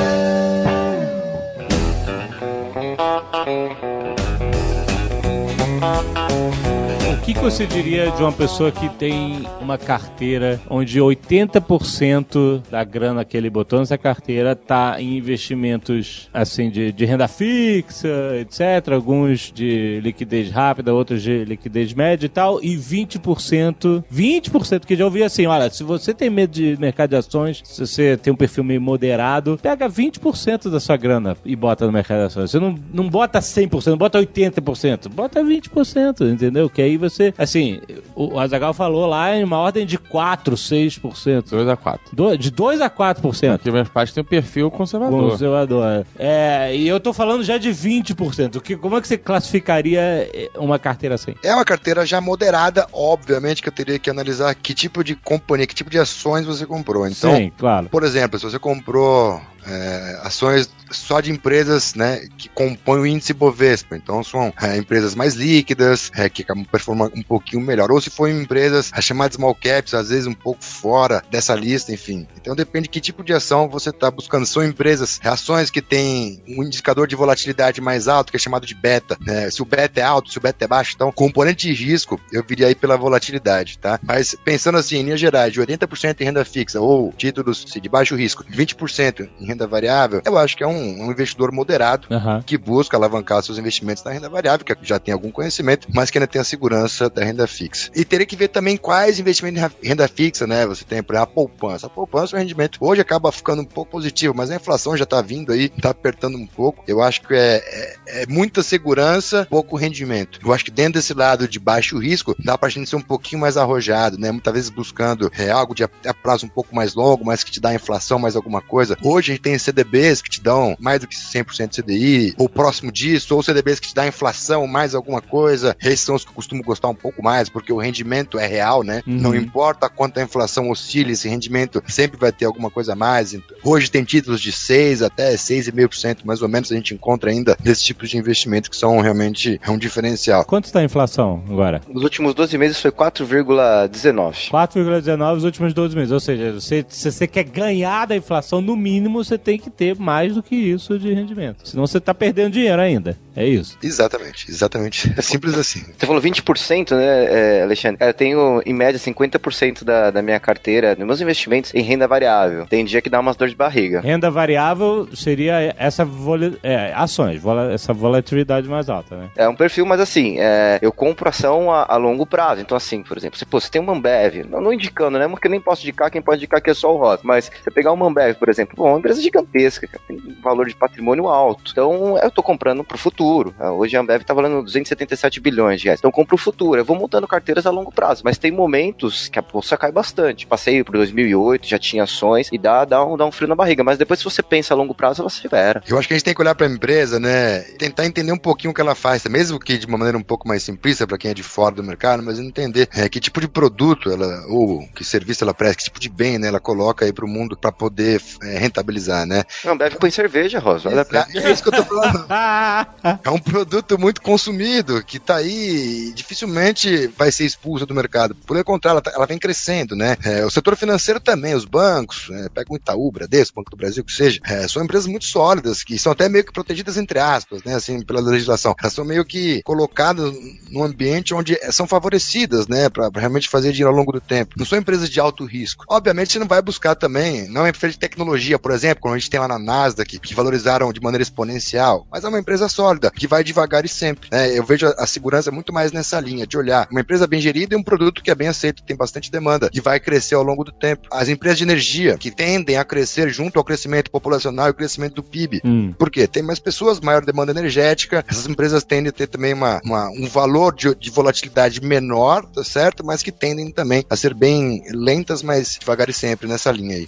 Que, que você diria de uma pessoa que tem uma carteira onde 80% da grana que ele botou nessa carteira tá em investimentos assim de, de renda fixa, etc. Alguns de liquidez rápida, outros de liquidez média e tal, e 20%, 20% que já ouvi assim, olha, se você tem medo de mercado de ações, se você tem um perfil meio moderado, pega 20% da sua grana e bota no mercado de ações. Você não, não bota 100%, não bota 80%, bota 20%, entendeu? Que aí você, assim, o Azagal falou lá em uma ordem de 4, 6%. 2 a 4 Do- de 2 a 4%. Porque meus pais têm um perfil conservador. Conservador. É, e eu tô falando já de 20%. O que, como é que você classificaria eh, uma carteira assim? É uma carteira já moderada, obviamente que eu teria que analisar que tipo de companhia, que tipo de ações você comprou. Então, Sim, claro. Por exemplo, se você comprou é, ações só de empresas né, que compõem o índice Bovespa. Então são é, empresas mais líquidas, é, que acabam performando um pouquinho melhor. Ou se for empresas as chamadas small caps, às vezes um pouco fora dessa lista, enfim. Então depende de que tipo de ação você está buscando. São empresas, ações que têm um indicador de volatilidade mais alto, que é chamado de beta. Né? Se o beta é alto, se o beta é baixo, então componente de risco, eu viria aí pela volatilidade, tá? Mas pensando assim, em linhas gerais, de 80% em renda fixa ou títulos de baixo risco, 20% em renda variável, eu acho que é um, um investidor moderado Aham. que busca alavancar seus investimentos na renda variável, que já tem algum conhecimento, mas que ainda tem a segurança da renda fixa. E teria que ver também quais investimentos em renda fixa, né? Você tem, por exemplo, a poupança. A poupança, o rendimento hoje acaba ficando um pouco positivo, mas a inflação já tá vindo aí, tá apertando um pouco. Eu acho que é, é, é muita segurança, pouco rendimento. Eu acho que dentro desse lado de baixo risco, dá pra gente ser um pouquinho mais arrojado, né? Muitas vezes buscando é, algo de a, a prazo um pouco mais longo, mas que te dá inflação, mais alguma coisa. Hoje a tem CDBs que te dão mais do que 100% CDI, ou próximo disso, ou CDBs que te dá inflação, mais alguma coisa. Esses são os que eu costumo gostar um pouco mais, porque o rendimento é real, né? Uhum. Não importa quanto a inflação oscile, esse rendimento sempre vai ter alguma coisa a mais. Hoje tem títulos de 6 até 6,5% mais ou menos a gente encontra ainda desses tipos de investimentos que são realmente é um diferencial. Quanto está a inflação agora? Nos últimos 12 meses foi 4,19. 4,19 nos últimos 12 meses. Ou seja, você- se você quer ganhar da inflação, no mínimo você tem que ter mais do que isso de rendimento. Senão você está perdendo dinheiro ainda. É isso. Exatamente, exatamente. É simples assim. Você falou 20%, né, é, Alexandre? Eu tenho, em média, 50% da, da minha carteira, dos meus investimentos, em renda variável. Tem dia que dá umas dor de barriga. Renda variável seria essa voli- é, ações, vola- essa volatilidade mais alta, né? É um perfil, mas assim, é, eu compro ação a, a longo prazo. Então, assim, por exemplo, você, pô, você tem um Ambev, não, não indicando, né? Porque eu nem posso indicar, quem pode indicar que é só o Rosa. Mas você pegar uma Ambev, por exemplo, bom, é uma empresa gigantesca, cara, tem valor de patrimônio alto. Então, eu tô comprando pro futuro. Ah, Hoje a Ambev tá valendo 277 bilhões de reais. Então, eu compro o futuro. Eu vou montando carteiras a longo prazo. Mas tem momentos que a bolsa cai bastante. Passei por 2008, já tinha ações e dá, dá, um, dá um frio na barriga. Mas depois, se você pensa a longo prazo, ela se libera. Eu acho que a gente tem que olhar para a empresa, né? Tentar entender um pouquinho o que ela faz, mesmo que de uma maneira um pouco mais simplista para quem é de fora do mercado, mas entender é, que tipo de produto ela, ou que serviço ela presta, que tipo de bem, né? Ela coloca aí para o mundo para poder é, rentabilizar, né? A Ambev põe cerveja, Rosa. Pra... É isso que eu tô falando. É um produto muito consumido que tá aí dificilmente vai ser expulso do mercado. Por contrário, ela, tá- ela vem crescendo, né? É, o setor financeiro também, os bancos, é, pega o Itaú, Bradesco, Banco do Brasil, que seja, é, são empresas muito sólidas, que são até meio que protegidas entre aspas, né? Assim, pela legislação. Elas são meio que colocadas num ambiente onde são favorecidas, né? Para realmente fazer dinheiro ao longo do tempo. Não são empresas de alto risco. Obviamente, você não vai buscar também, não é empresa de tecnologia, por exemplo, como a gente tem lá na Nasdaq, que valorizaram de maneira exponencial, mas é uma empresa sólida, que vai devagar e sempre. né? Eu vejo a, a segurança muito mais nessa linha, de olhar uma empresa bem gerida e um produto que é bem aceito, tem bastante demanda, e vai crescer ao longo do tempo. As empresas de energia, que tendem a crescer junto ao crescimento populacional e o crescimento do PIB. Hum. Por quê? Tem mais pessoas, maior demanda energética, essas empresas tendem a ter também uma, uma- um valor de, de volatilidade menor, tá certo? Mas que tendem também a ser bem lentas, mas devagar e sempre nessa linha aí.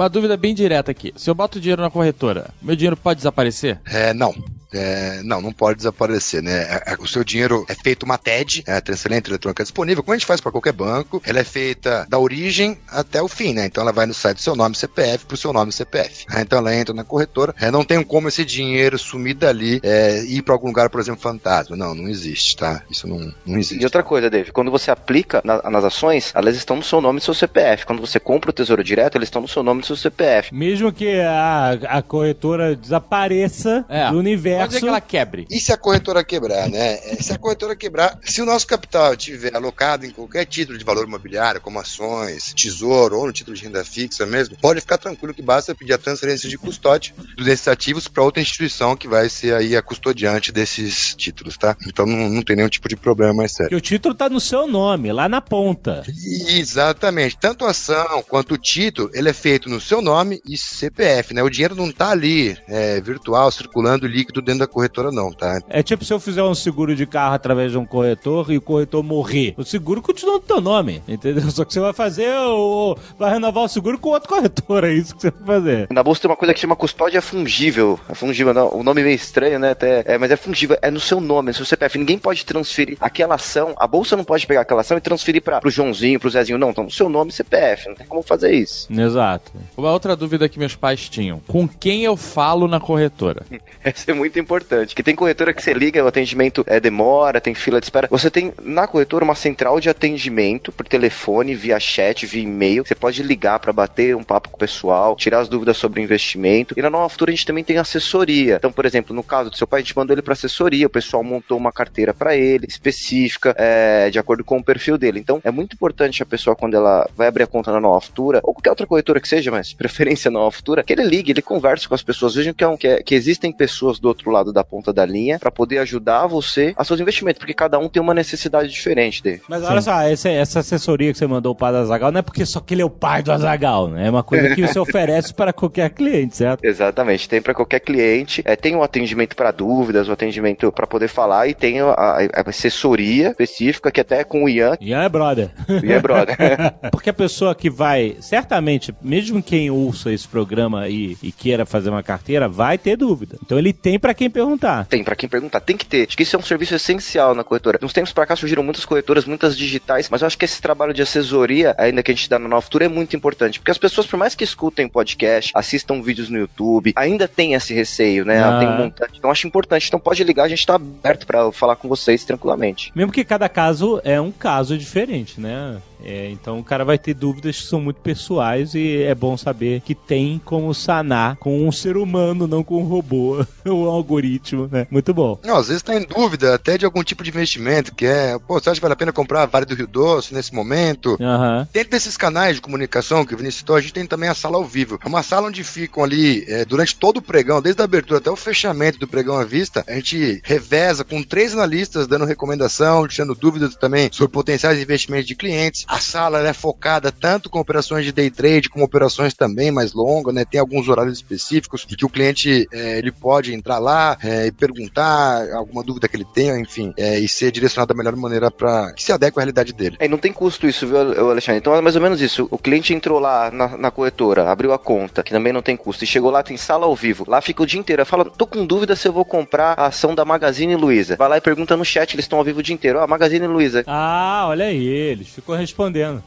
Uma dúvida bem direta aqui. Se eu boto dinheiro na corretora, meu dinheiro pode desaparecer? É, não. É, não, não pode desaparecer, né? É, é, O seu dinheiro é feito uma TED, é, a transferência eletrônica disponível, como a gente faz para qualquer banco. Ela é feita da origem até o fim, né? Então ela vai no site do seu nome CPF pro seu nome CPF. É, Então ela entra na corretora. É, não tem como esse dinheiro sumir dali é, e ir para algum lugar, por exemplo, fantasma. Não, não existe, tá? Isso não, não existe. E outra coisa, Dave, quando você aplica na- nas ações, elas estão no seu nome e no seu CPF. Quando você compra o Tesouro Direto, eles estão no seu nome e no seu CPF. Mesmo que a, a corretora desapareça É. do Pode ser que ela quebre. E se a corretora quebrar, né? É, Se a corretora quebrar, se o nosso capital estiver alocado em qualquer título de valor imobiliário, como ações, tesouro ou no título de renda fixa mesmo, pode ficar tranquilo que basta pedir a transferência de custódia desses ativos para outra instituição que vai ser aí a custodiante desses títulos, tá? Então não, não tem nenhum tipo de problema mais sério. Que o título tá no seu nome, lá na ponta. Exatamente. Tanto a ação quanto o título, ele é feito no seu nome e CPF, né? O dinheiro não tá ali, é, virtual, circulando líquido dentro da corretora, não, tá? É tipo se eu fizer um seguro de carro através de um corretor e o corretor morrer. O seguro continua no teu nome, entendeu? Só que você vai fazer o. vai renovar o seguro com outro corretor, é isso que você vai fazer. Na bolsa tem uma coisa que chama custódia fungível. É fungível, não, o nome é meio estranho, né? Até, é, mas é fungível, é no seu nome, no seu CPF. Ninguém pode transferir aquela ação, a bolsa não pode pegar aquela ação e transferir para pro Joãozinho, pro Zezinho. Não, então no seu nome e CPF. Não tem como fazer isso. Exato. Uma outra dúvida que meus pais tinham: com quem eu falo na corretora? Essa é muito importante. Que tem corretora que você liga, o atendimento é, demora, tem fila de espera. Você tem na corretora uma central de atendimento por telefone, via chat, via e-mail. Você pode ligar para bater um papo com o pessoal, tirar as dúvidas sobre investimento. E na Nova Futura a gente também tem assessoria. Então, por exemplo, no caso do seu pai, a gente mandou ele para assessoria, o pessoal montou uma carteira para ele, específica, é, de acordo com o perfil dele. Então, é muito importante a pessoa, quando ela vai abrir a conta na Nova Futura, ou qualquer outra corretora que seja, mas preferência na Nova Futura, que ele ligue, ele converse com as pessoas, vejam que, é um, que, é, que existem pessoas do outro lado da ponta da linha para poder ajudar você a seus investimentos, porque cada um tem uma necessidade diferente dele. Mas olha só, esse- essa assessoria que você mandou para o Azagal não é porque só que ele é o pai do Azagal, né? É uma coisa que você oferece para qualquer cliente, certo? Exatamente, tem para qualquer cliente, é, tem o atendimento para dúvidas, o atendimento para poder falar e tem a, a- a assessoria específica que até é com o Ian, Ian é brother. e é brother. Porque a pessoa que vai, certamente, mesmo quem ouça esse programa e, e queira fazer uma carteira, vai ter dúvida. Então ele tem para quem perguntar. Tem, pra quem perguntar, tem que ter. Acho que isso é um serviço essencial na corretora. Nos tempos pra cá surgiram muitas corretoras, muitas digitais, mas eu acho que esse trabalho de assessoria, ainda que a gente dá na Nova Futura, é muito importante. Porque as pessoas, por mais que escutem podcast, assistam vídeos no YouTube, ainda tem esse receio, né? Ah. Tem um montante. Então acho importante. Então pode ligar, a gente tá aberto pra falar com vocês tranquilamente. Mesmo que cada caso é um caso diferente, né? É, então o cara vai ter dúvidas que são muito pessoais e é bom saber que tem como sanar com um ser humano, não com um robô ou um algoritmo, né? Muito bom. Não, às vezes tá em dúvida até de algum tipo de investimento, que é, pô, você acha que vale a pena comprar a Vale do Rio Doce nesse momento? Aham. Dentro desses canais de comunicação que o Vinícius citou, a gente tem também a sala ao vivo. É uma sala onde ficam ali, é, durante todo o pregão, desde a abertura até o fechamento do pregão à vista, a gente reveza com três analistas dando recomendação, deixando dúvidas também sobre potenciais investimentos de clientes. A sala ela é focada tanto com operações de day trade, como operações também mais longas, né? Tem alguns horários específicos de que o cliente é, ele pode entrar lá é, e perguntar alguma dúvida que ele tenha, enfim, é, e ser direcionado da melhor maneira para que se adeque à realidade dele. É, e não tem custo isso, viu, Alexandre? Então é mais ou menos isso. O cliente entrou lá na, na corretora, abriu a conta, que também não tem custo, e chegou lá, tem sala ao vivo. Lá fica o dia inteiro. Fala, tô com dúvida se eu vou comprar a ação da Magazine Luiza. Vai lá e pergunta no chat, eles estão ao vivo o dia inteiro. Ó, Magazine Luiza, Ah, olha aí, eles ficou respondendo.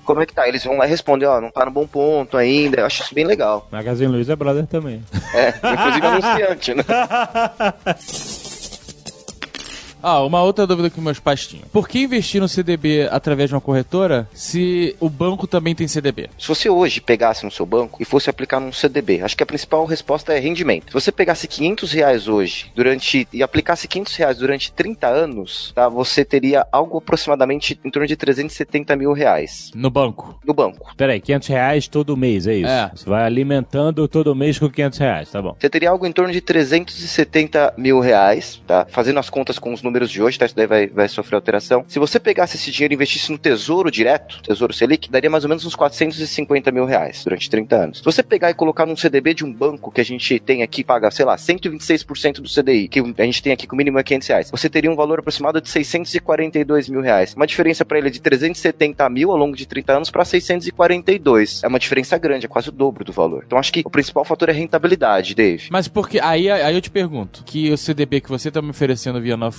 Como é que tá? Eles vão lá e respondem, ó, não tá no bom ponto ainda. Eu acho isso bem legal. Magazine Luiza é brother também. É, inclusive anunciante, né? Ah, uma outra dúvida que meus pais tinham. Por que investir no CDB através de uma corretora se o banco também tem CDB? Se você hoje pegasse no seu banco e fosse aplicar num CDB, acho que a principal resposta é rendimento. Se você pegasse 500 reais hoje durante e aplicasse 500 reais durante 30 anos, tá, você teria algo aproximadamente em torno de 370 mil reais No banco. no banco. Peraí, 500 reais todo mês, é isso? É. Você vai alimentando todo mês com 500 reais, tá bom. Você teria algo em torno de 370 mil reais, tá? Fazendo as contas com os números de hoje, tá? Isso daí vai, vai sofrer alteração. Se você pegasse esse dinheiro e investisse no Tesouro Direto, Tesouro Selic, daria mais ou menos uns 450 mil reais durante 30 anos. Se você pegar e colocar num CDB de um banco que a gente tem aqui, paga, sei lá, 126% do CDI, que a gente tem aqui que o mínimo é 500 reais, você teria um valor aproximado de 642 mil reais. Uma diferença para ele de 370 mil ao longo de 30 anos para 642. É uma diferença grande, é quase o dobro do valor. Então acho que o principal fator é rentabilidade, Dave. Mas porque aí, aí eu te pergunto, que o CDB que você tá me oferecendo via Nova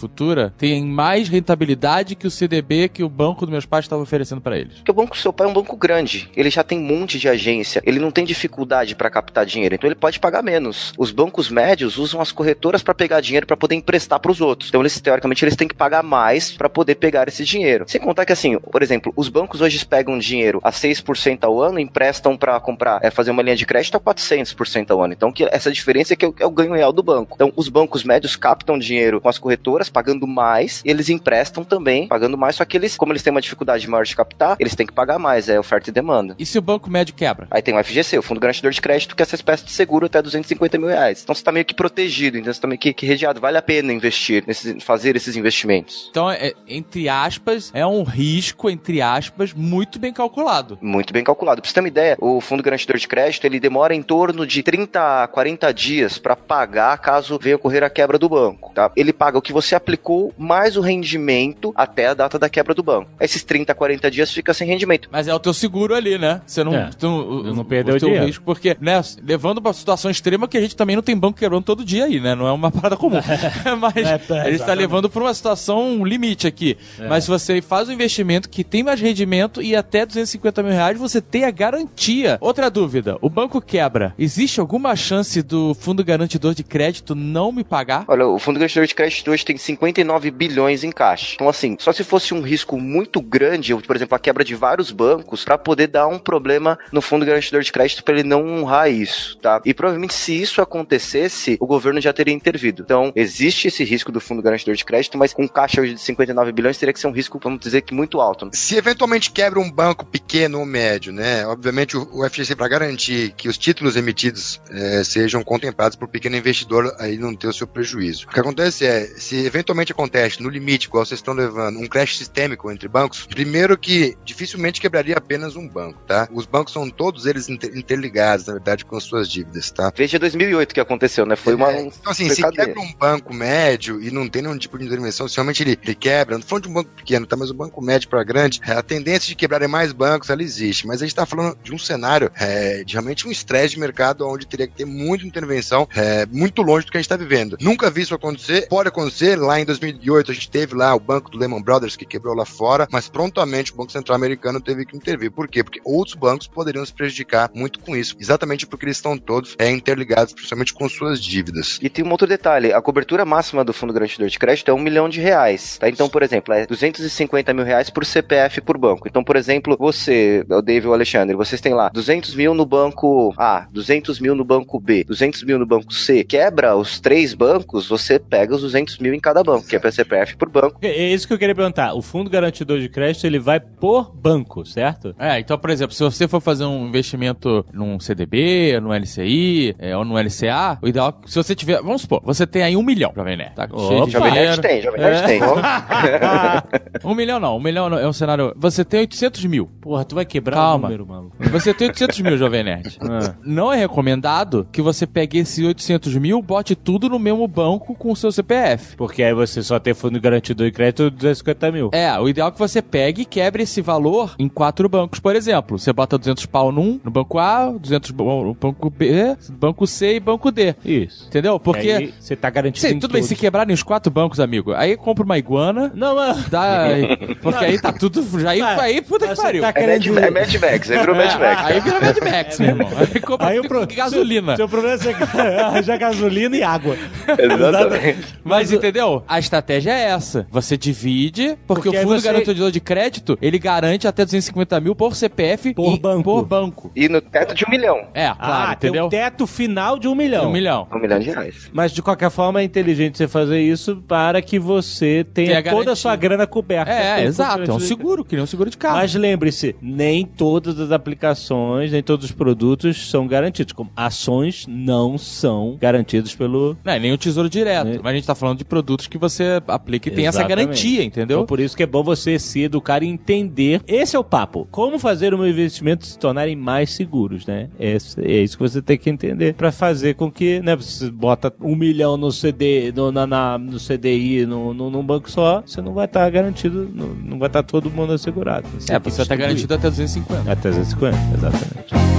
Tem mais rentabilidade que o CDB que o banco dos meus pais estava oferecendo pra eles. Porque o banco do seu pai é um banco grande. Ele já tem um monte de agência. Ele não tem dificuldade para captar dinheiro. Então ele pode pagar menos. Os bancos médios usam as corretoras para pegar dinheiro para poder emprestar para os outros. Então eles teoricamente eles têm que pagar mais para poder pegar esse dinheiro. Sem contar que assim, por exemplo, os bancos hoje pegam dinheiro a 6% ao ano e emprestam para comprar, é fazer uma linha de crédito a 400% ao ano. Então que essa diferença é que é é o ganho real do banco. Então os bancos médios captam dinheiro com as corretoras pagando pagando mais, eles emprestam também, pagando mais, só que eles, como eles têm uma dificuldade maior de captar, eles têm que pagar mais, é oferta e demanda. E se o banco médio quebra? Aí tem o FGC, o Fundo Garantidor de Crédito, que é essa espécie de seguro até 250 mil reais. Então você tá meio que protegido, então você tá meio que, que redeado. Vale a pena investir, nesses, fazer esses investimentos. Então, é, entre aspas, é um risco, entre aspas, muito bem calculado. Muito bem calculado. Pra você ter uma ideia, o Fundo Garantidor de Crédito, ele demora em torno de 30 a 40 dias para pagar caso venha ocorrer a quebra do banco, tá? Ele paga o que você aplicou mais o rendimento até a data da quebra do banco. Esses 30 a 40 dias fica sem rendimento. Mas é o teu seguro ali, né? Você não, É. tu não, Não perdeu o teu dinheiro. risco, porque, né, levando pra situação extrema que a gente também não tem banco quebrando todo dia aí, né? Não é uma parada comum. Mas É, é, a gente tá levando pra uma situação limite aqui. Mas se você faz um investimento que tem mais rendimento e até 250 mil reais, você tem a garantia. Outra dúvida, o banco quebra. Existe alguma chance do fundo garantidor de crédito não me pagar? Olha, o Fundo Garantidor de Crédito hoje tem 59 bilhões em caixa. Então, assim, só se fosse um risco muito grande, por exemplo, a quebra de vários bancos, para poder dar um problema no Fundo Garantidor de Crédito para ele não honrar isso, tá? E provavelmente, se isso acontecesse, o governo já teria intervido. Então, existe esse risco do Fundo Garantidor de Crédito, mas com caixa hoje de 59 bilhões, teria que ser um risco, vamos dizer que muito alto. né? Se eventualmente quebra um banco pequeno ou médio, né? Obviamente o, FGC para garantir que os títulos emitidos eh, sejam contemplados por pequeno investidor aí não ter o seu prejuízo. O que acontece é, se eventualmente acontece no limite, igual vocês estão levando, um crash sistêmico entre bancos, primeiro que dificilmente quebraria apenas um banco, tá? Os bancos são todos eles inter- interligados, na verdade, com as suas dívidas, tá? Veja 2008 que aconteceu, né? Foi uma... É, então, assim, se quebra um banco médio e não tem nenhum tipo de intervenção, se realmente ele, ele quebra, não tô falando de um banco pequeno, tá? Mas o banco médio para grande, é, a tendência de quebrarem mais bancos, ela existe. Mas a gente tá falando de um cenário é, de realmente um estresse de mercado onde teria que ter muita intervenção, é, muito longe do que a gente tá vivendo. Nunca vi isso acontecer, pode acontecer. Lá em 2008 a gente teve lá o banco do Lehman Brothers que quebrou lá fora, mas prontamente o Banco Central Americano teve que intervir. Por quê? Porque outros bancos poderiam se prejudicar muito com isso, exatamente porque eles estão todos é, interligados, principalmente com suas dívidas. E tem um outro detalhe, a cobertura máxima do Fundo Garantidor de Crédito é um milhão de reais, tá? Então, por exemplo, é 250 mil reais por CPF por banco. Então, por exemplo, você, o David e o Alexandre, vocês têm lá 200 mil no banco A, 200 mil no banco B, 200 mil no banco C. Quebra os três bancos, você pega os 200 mil em cada banco, que é para CPF por banco. É isso que eu queria perguntar. O fundo garantidor de crédito, ele vai por banco, certo? É, então, por exemplo, se você for fazer um investimento num CDB, no LCI, é, ou no LCA, o ideal, se você tiver, vamos supor, você tem aí um milhão, Jovem Nerd, tá? Cheio de Jovem. Nerd tem, Jovem Nerd tem. Um milhão não, um milhão não, é um cenário, você tem 800 mil. Porra, tu vai quebrar Calma. o número, maluco. Você tem 800 mil, Jovem Nerd. Ah. Não é recomendado que você pegue esses 800 mil, bote tudo no mesmo banco com o seu CPF. Porque aí você só tem fundo garantidor de crédito de 250 mil. É, o ideal é que você pegue e quebre esse valor em quatro bancos, por exemplo. Você bota 200 pau num, no banco A, 200 bo- no banco B, banco C e banco D. Isso. Entendeu? Porque... Aí você tá garantido Sim, tudo bem, se quebrarem os quatro bancos, amigo, aí compra uma iguana, Não, mano. dá... porque aí tá tudo... Já aí, Mas- aí puta que você pariu. tá É Mad, é Mad Max, aí virou Mad Max. Aí vira Mad Max, meu irmão. Aí compra Aí o pro... gasolina. Seu, seu problema é você arranjar gasolina e água. Exatamente. Mas entendeu? A estratégia é essa. Você divide, porque, Porque o fundo você- garantidor de crédito, ele garante até 250 mil por CPF Por e- banco. por banco. E no teto de um milhão. É, claro, ah, tem entendeu? um teto final de um milhão. Um milhão. Um milhão de reais. Mas de qualquer forma é inteligente você fazer isso para que você tenha Tenha toda a sua grana coberta. É, pelo exato. É um de- seguro, que nem um seguro de carro. Mas lembre-se, nem todas as aplicações, nem todos os produtos são garantidos. Como ações não são garantidos pelo. Não é nem o tesouro direto. É. Mas a gente tá falando de produtos que você aplica e tem essa garantia, entendeu? Então, por isso que é bom você se educar e entender. Esse é o papo. Como fazer um investimento se tornarem mais seguros, né? Esse- é isso que você tem que entender para fazer com que, né? Você bota um milhão no CD, no, na, na- no CDI, no, no, num banco só, você não vai estar garantido, não, não vai estar todo mundo assegurado. É, tem que você tá distribuir. garantido até 250. Até 250, exatamente.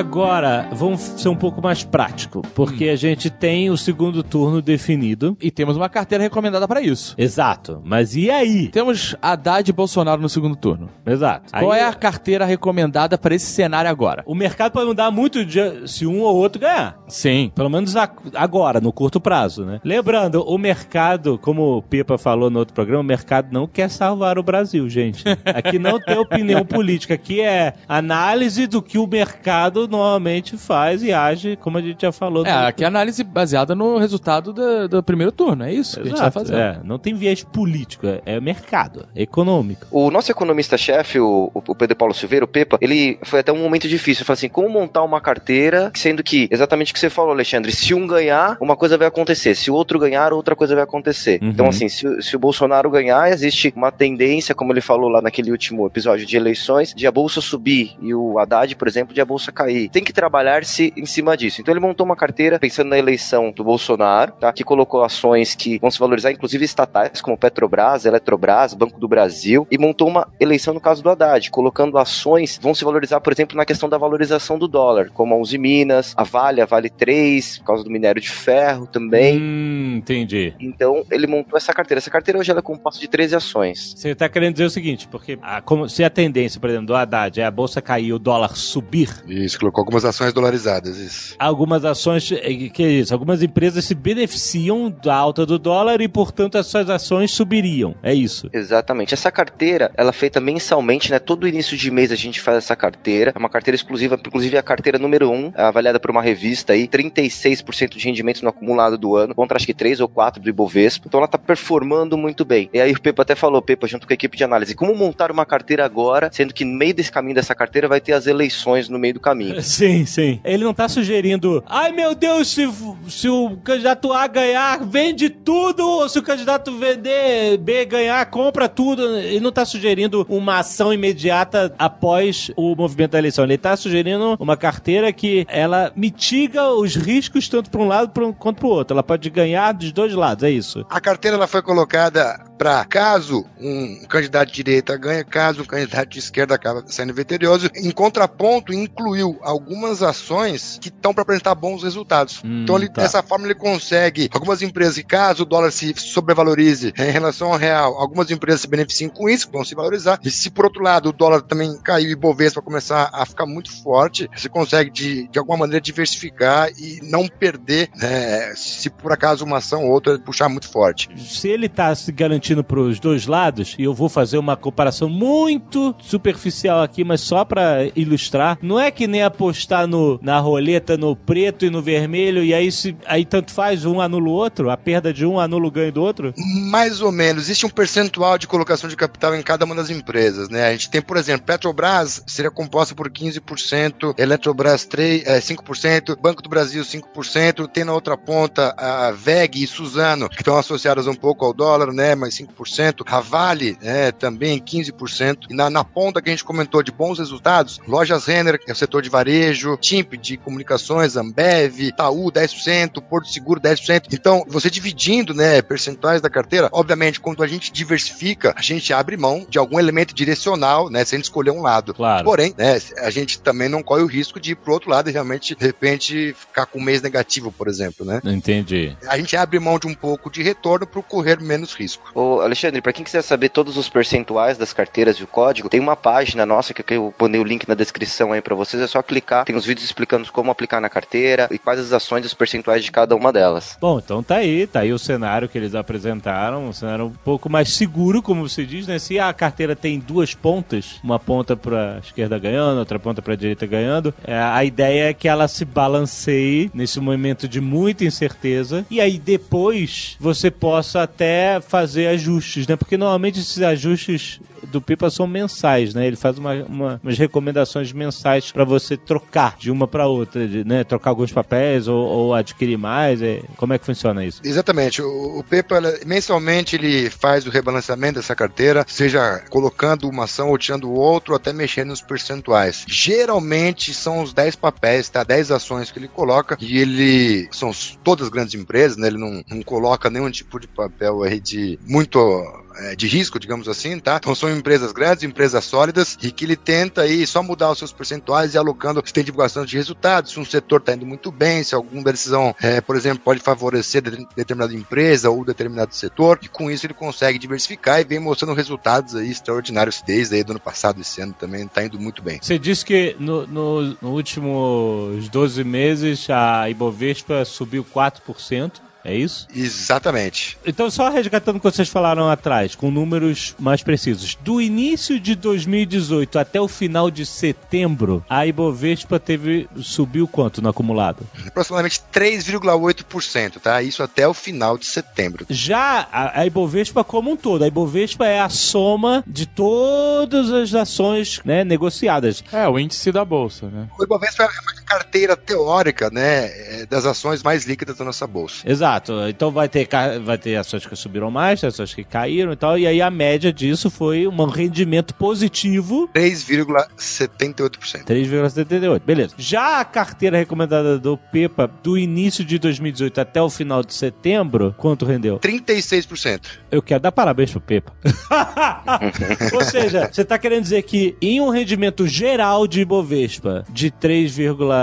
Agora, vamos ser um pouco mais prático, porque Hum. a gente tem o segundo turno definido. E temos uma carteira recomendada pra isso. Exato. Mas e aí? Temos Haddad e Bolsonaro no segundo turno. Exato. Qual Aí- é a carteira recomendada pra esse cenário agora? O mercado pode mudar muito de- se um ou outro ganhar. Sim. Pelo menos agora, no curto prazo, né? Lembrando, o mercado, como o Pipa falou no outro programa, o mercado não quer salvar o Brasil, gente. Aqui não tem opinião política. Aqui é análise do que o mercado normalmente faz e age, como a gente já falou. É, no- aqui é análise baseada no resultado do, do primeiro turno. É isso que a gente vai Exato, fazer. é, não tem viés político, é, é mercado, é econômico. O nosso economista-chefe, o, o Pedro Paulo Silveira, o Pepa, ele foi até um momento difícil. Ele falou assim: como montar uma carteira, sendo que, exatamente o que você falou, Alexandre, se um ganhar, uma coisa vai acontecer. Se o outro ganhar, outra coisa vai acontecer. Uhum. Então, assim, se, o- se o Bolsonaro ganhar, existe uma tendência, como ele falou lá naquele último episódio de eleições, de a bolsa subir e o Haddad, por exemplo, de a bolsa cair. Tem que trabalhar-se em cima disso. Então, ele montou uma carteira pensando na eleição do Bolsonaro, tá? Que colocou ações que vão se valorizar, inclusive estatais, como Petrobras, Eletrobras, Banco do Brasil, e montou uma eleição no caso do Haddad, colocando ações que vão se valorizar, por exemplo, na questão da valorização do dólar, como a Uzi Minas, a Vale, a Vale 3, por causa do minério de ferro também. Hum, entendi. Então, ele montou essa carteira. Essa carteira hoje ela é composta de 13 ações. Você tá querendo dizer o seguinte, porque a- como- se a tendência, por exemplo, do Haddad é a bolsa cair e o dólar subir, Isso, colocou algumas ações dolarizadas, isso. algumas ações, eh, que é isso, algumas empresas se beneficiam da alta do dólar e, portanto, as suas ações subiriam. É isso. Exatamente. Essa carteira, ela é feita mensalmente, né? Todo início de mês a gente faz essa carteira. É uma carteira exclusiva, inclusive a carteira número 1, é avaliada por uma revista aí, 36% de rendimento no acumulado do ano, contra acho que 3 ou 4 do Ibovespa. Então ela tá performando muito bem. E aí o Pepa até falou, Pepa, junto com a equipe de análise, como montar uma carteira agora, sendo que no meio desse caminho dessa carteira vai ter as eleições no meio do caminho. Sim, sim. Ele não tá sugerindo, ai meu Deus, se, se o candidato A ganhar, vende tudo, ou se o candidato vender B ganhar, compra tudo. Ele não tá sugerindo uma ação imediata após o movimento da eleição. Ele tá sugerindo uma carteira que ela mitiga os riscos tanto para um lado quanto para o outro. Ela pode ganhar dos dois lados, é isso. A carteira ela foi colocada para caso um candidato de direita ganhe, caso um candidato de esquerda acaba sendo vitorioso. Em contraponto, incluiu algumas ações que estão para apresentar bons resultados. Hum, então, ele, tá. dessa forma, ele consegue algumas empresas que, caso o dólar se sobrevalorize em relação ao real, algumas empresas se beneficiem com isso, vão se valorizar. E se, por outro lado, o dólar também caiu e Bovespa começar a ficar muito forte, você consegue, de, de alguma maneira, diversificar e não perder, né, se por acaso uma ação ou outra puxar muito forte. se ele tá se garantindo pros dois lados, e eu vou fazer uma comparação muito superficial aqui, mas só pra ilustrar, não é que nem apostar no, na roleta no preto e no vermelho, e aí, se, aí tanto faz, um anula o outro, a perda de um anula o ganho do outro? Mais ou menos. Existe um percentual de colocação de capital em cada uma das empresas, né? A gente tem, por exemplo, Petrobras seria composta por 15%, Eletrobras 3, é, 5%, Banco do Brasil 5%, tem na outra ponta a VEG e Suzano, que estão associadas um pouco ao dólar, né? Mais 5%, a Vale, né? Também 15%. E na, na ponta que a gente comentou de bons resultados, Lojas Renner, que é o setor de varejo, TIMP de comunicações, Ambev, Itaú 10%, Porto Seguro 10%. Então, você dividindo, né, percentuais da carteira, obviamente, quando a gente diversifica, a gente abre mão de algum elemento direcional, né, sem escolher um lado. Claro. Porém, né, a gente também não corre o risco de ir pro outro lado e realmente, de repente, ficar com um mês negativo, por exemplo, né? Entendi. A gente abre mão de um pouco de retorno para correr menos risco. Ô, Alexandre, pra quem quiser saber todos os percentuais das carteiras e o código, tem uma página nossa que eu botei o link na descrição aí pra vocês, é só clicar, tem os vídeos explicando como aplicar na carteira e quais as ações e os percentuais de cada uma delas. Bom, então tá aí, tá aí o cenário que eles apresentaram, um cenário um pouco mais seguro, como você diz, né? Se a carteira tem duas pontas, uma ponta pra esquerda ganhando, outra ponta pra direita ganhando, é, a ideia é que ela se balanceie nesse momento de muita incerteza e aí depois você possa até fazer ajustes, né? Porque normalmente esses ajustes do Pipa são mensais, né? Ele faz uma, uma- umas recomendações mensais pra você trocar de uma pra outra, de, né? Trocar alguns papéis ou, ou adquirir mais. é- Como é que funciona isso? Exatamente. O, o ela- mensalmente, ele faz o rebalanceamento dessa carteira, seja colocando uma ação ou tirando o outro, até mexendo nos percentuais. Geralmente são os 10 papéis, tá? 10 ações que ele coloca, e ele. São todas grandes empresas, né? Ele não, não coloca nenhum tipo de papel aí de muito muito é, de risco, digamos assim, tá? Então são empresas grandes, empresas sólidas e que ele tenta aí só mudar os seus percentuais e alocando se tem divulgação de resultados, se um setor está indo muito bem, se alguma decisão, é, por exemplo, pode favorecer de, determinada empresa ou determinado setor, e com isso ele consegue diversificar e vem mostrando resultados aí extraordinários desde aí do ano passado, esse ano também está indo muito bem. Você disse que no, no, no últimos 12 meses a Ibovespa subiu 4%. É isso? Exatamente. Então, só resgatando o que vocês falaram atrás, com números mais precisos. Do início de 2018 até o final de setembro, a Ibovespa teve subiu quanto no acumulado? Aproximadamente 3,8%, tá? Isso até o final de setembro. Já a, a Ibovespa como um todo. A Ibovespa é a soma de todas as ações né, negociadas. É, o índice da bolsa, né? O Ibovespa é carteira teórica, né, das ações mais líquidas da nossa bolsa. Exato. Então vai ter, vai ter ações que subiram mais, ações que caíram e tal. E aí a média disso foi um rendimento positivo 3,78%. 3,78. Beleza. Já a carteira recomendada do PEPA do início de 2018 até o final de setembro, quanto rendeu? 36%. Eu quero dar parabéns pro Pepa. Ou seja, você tá querendo dizer que em um rendimento geral de Ibovespa de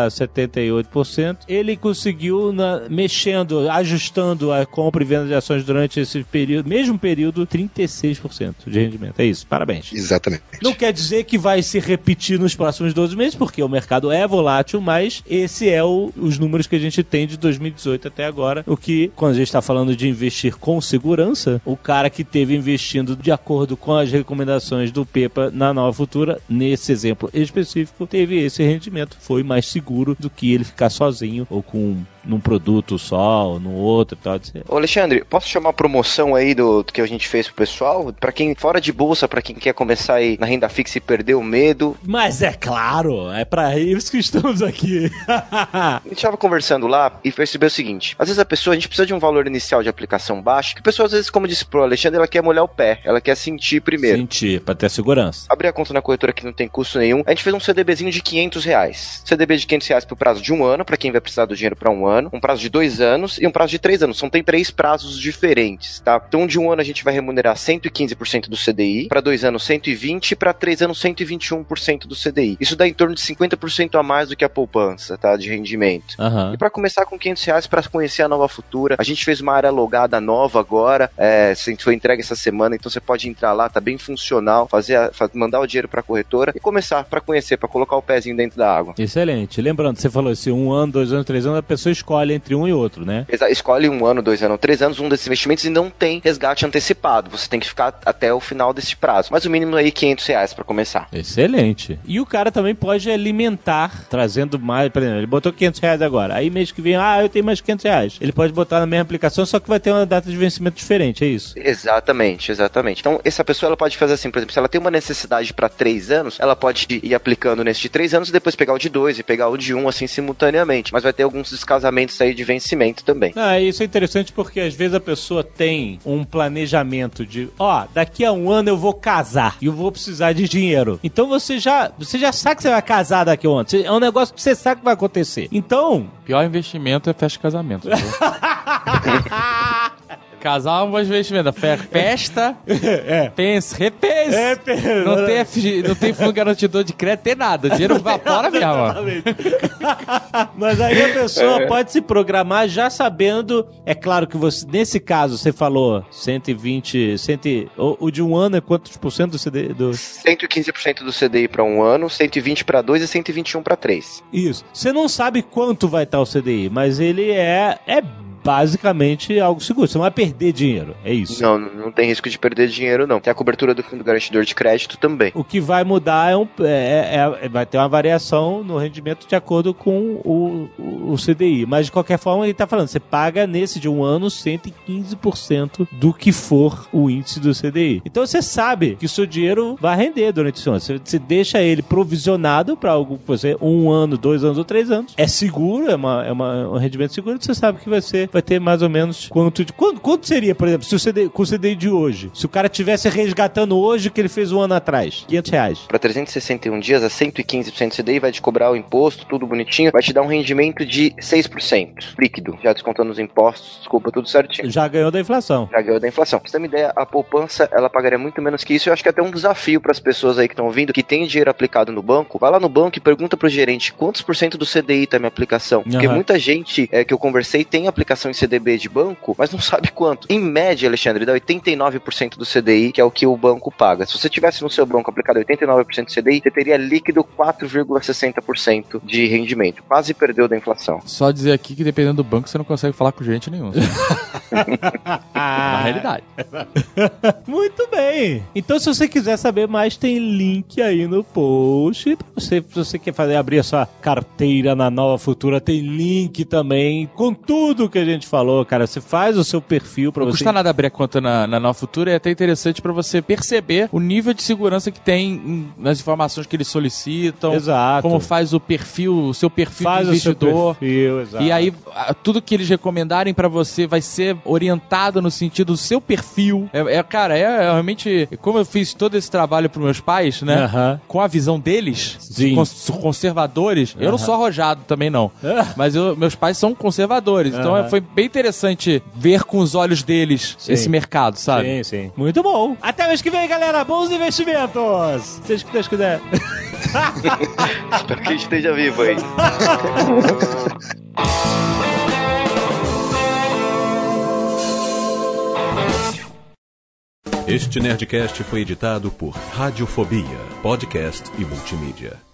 3,78%, ele conseguiu, na- mexendo, ajustando a compra e venda de ações durante esse período, mesmo período, 36% de rendimento. É isso. Parabéns. Exatamente. Não quer dizer que vai se repetir nos próximos 12 meses, porque o mercado é volátil, mas esse é o- os números que a gente tem de 2018 até agora. O que, quando a gente está falando de investir com segurança, o cara que teve investindo de acordo com as recomendações do PEPA na Nova Futura, nesse exemplo específico, teve esse rendimento. Foi mais seguro do que ele ficar sozinho ou com num produto só, ou no outro e tal. Ô Alexandre, posso chamar a promoção aí do, do que a gente fez pro pessoal? Pra quem fora de bolsa, pra quem quer começar aí na renda fixa e perder o medo. Mas é claro, é para isso que estamos aqui. A gente tava conversando lá e percebeu o seguinte: às vezes a pessoa, a gente precisa de um valor inicial de aplicação baixo, que a pessoa, às vezes, como disse pro Alexandre, ela quer molhar o pé, ela quer sentir primeiro. Sentir, pra ter segurança. Abrir a conta na corretora que não tem custo nenhum. A gente fez um CDBzinho de 500 reais. CDB de 500 reais pro prazo de um ano, pra quem vai precisar do dinheiro pra um ano. Um prazo de dois anos e um prazo de três anos. São tem três prazos diferentes, tá? Então, de um ano a gente vai remunerar 115% do CDI, pra dois anos 120 e pra três anos 121% do CDI. Isso dá em torno de 50% a mais do que a poupança, tá? De rendimento. Aham. E para começar com 500 reais para conhecer a nova futura, a gente fez uma área logada nova agora, é, foi entregue essa semana, então você pode entrar lá, tá bem funcional, fazer a- mandar o dinheiro para corretora e começar para conhecer, para colocar o pezinho dentro da água. Excelente. Lembrando, você falou assim, um ano, dois anos, três anos, a pessoa escolhe entre um e outro, né? Escolhe um ano, dois anos, três anos, um desses investimentos e não tem resgate antecipado. Você tem que ficar até o final desse prazo. Mas o mínimo aí 500 reais para começar. Excelente. E o cara também pode alimentar, trazendo mais, por exemplo, ele botou 500 reais agora, aí mês que vem, ah, eu tenho mais 500 reais. Ele pode botar na mesma aplicação, só que vai ter uma data de vencimento diferente, é isso? Exatamente, exatamente. Então, essa pessoa ela pode fazer assim, por exemplo, se ela tem uma necessidade para três anos, ela pode ir aplicando nesse de três anos e depois pegar o de dois e pegar o de um, assim, simultaneamente. Mas vai ter alguns descasamentos aí de vencimento também. Ah, isso é interessante porque às vezes a pessoa tem um planejamento de, ó, daqui a um ano eu vou casar e eu vou precisar de dinheiro. Então você já, você já sabe que você vai casar daqui a um ano. É um negócio que você sabe que vai acontecer. Então, Pior investimento é festa casamento. viu? Casar é um bom investimento. Fe- Festa, é. pense, repense. É, pe- Não tem, FG não tem fundo garantidor de crédito, tem nada. O dinheiro evapora mesmo. Mas aí a pessoa pode se programar já sabendo. É claro que você, nesse caso, você falou 120, 100, o, o de um ano é quantos por cento do CD? Do... 115% do CDI para um ano, 120 para dois e 121 para três. Isso. Você não sabe quanto vai estar o CDI, mas ele é, é basicamente algo seguro. Você não vai perder dinheiro. É isso. Não, não tem risco de perder dinheiro, não. Tem a cobertura do fundo garantidor de crédito também. O que vai mudar é, um, é- é- vai ter uma variação no rendimento de acordo com o, o, o CDI. Mas de qualquer forma, ele está falando, você paga nesse de um ano 115% do que for o índice do CDI. Então você sabe que o seu dinheiro vai render durante esse ano. Você, você deixa ele provisionado para algo que você, um ano, dois anos ou três anos. É seguro, é, uma, é uma- um rendimento seguro, você sabe que vai ser, vai ter mais ou menos quanto de. Quanto, quanto seria, por exemplo, se o CD, com o CDI de hoje? Se o cara tivesse resgatando hoje o que ele fez um ano atrás? 500 reais. Para 361 dias, a 115% do CDI vai te cobrar o imposto, tudo bonitinho, vai te dar um rendimento de 6% líquido, já descontando os impostos, desculpa, tudo certinho. Já ganhou da inflação. Já ganhou da inflação. Pra você ter uma ideia, a poupança, ela pagaria muito menos que isso. Eu acho que é até um desafio para as pessoas aí que estão ouvindo, que tem dinheiro aplicado no banco, vai lá no banco e pergunta pro gerente quantos por cento do CDI tá minha aplicação. Porque Aham. muita gente é, que eu conversei tem aplicação em CDB de banco, mas não sabe quanto. Em média, Alexandre, dá 89% do CDI, que é o que o banco paga. Se você tivesse no seu banco aplicado 89% do CDI, você teria líquido 4,60% de rendimento. Quase perdeu da inflação. Só dizer aqui que dependendo do banco você não consegue falar com gente nenhum. Na realidade. Muito bem. Então, se você quiser saber mais, tem link aí no post. Você, se você quer fazer abrir a sua carteira na Nova Futura, tem link também com tudo que a gente falou, cara. Você faz o seu perfil pra Não você. custa nada abrir a conta na, na Nova Futura, é até interessante pra você perceber o nível de segurança que tem em- nas informações que eles solicitam. Exato. Como faz o perfil, o seu perfil faz de o seu investidor. perfil, exato. E aí, tudo que eles recomendarem pra você vai ser orientado no sentido do seu perfil. É, é, cara, é, é realmente. Como eu fiz todo esse trabalho pros meus pais, né? Aham. Com a visão deles, Sim. cons- conservadores. Eu não sou arrojado também, não. Mas eu- meus pais são conservadores. Então Aham. Foi bem interessante ver com os olhos deles Sim. esse mercado, sabe? Sim, sim. Muito bom. Até mês que vem, galera. Bons investimentos. Seja o que Deus quiser. Espero que a gente esteja vivo aí. Este Nerdcast foi editado por Radiofobia, podcast e multimídia.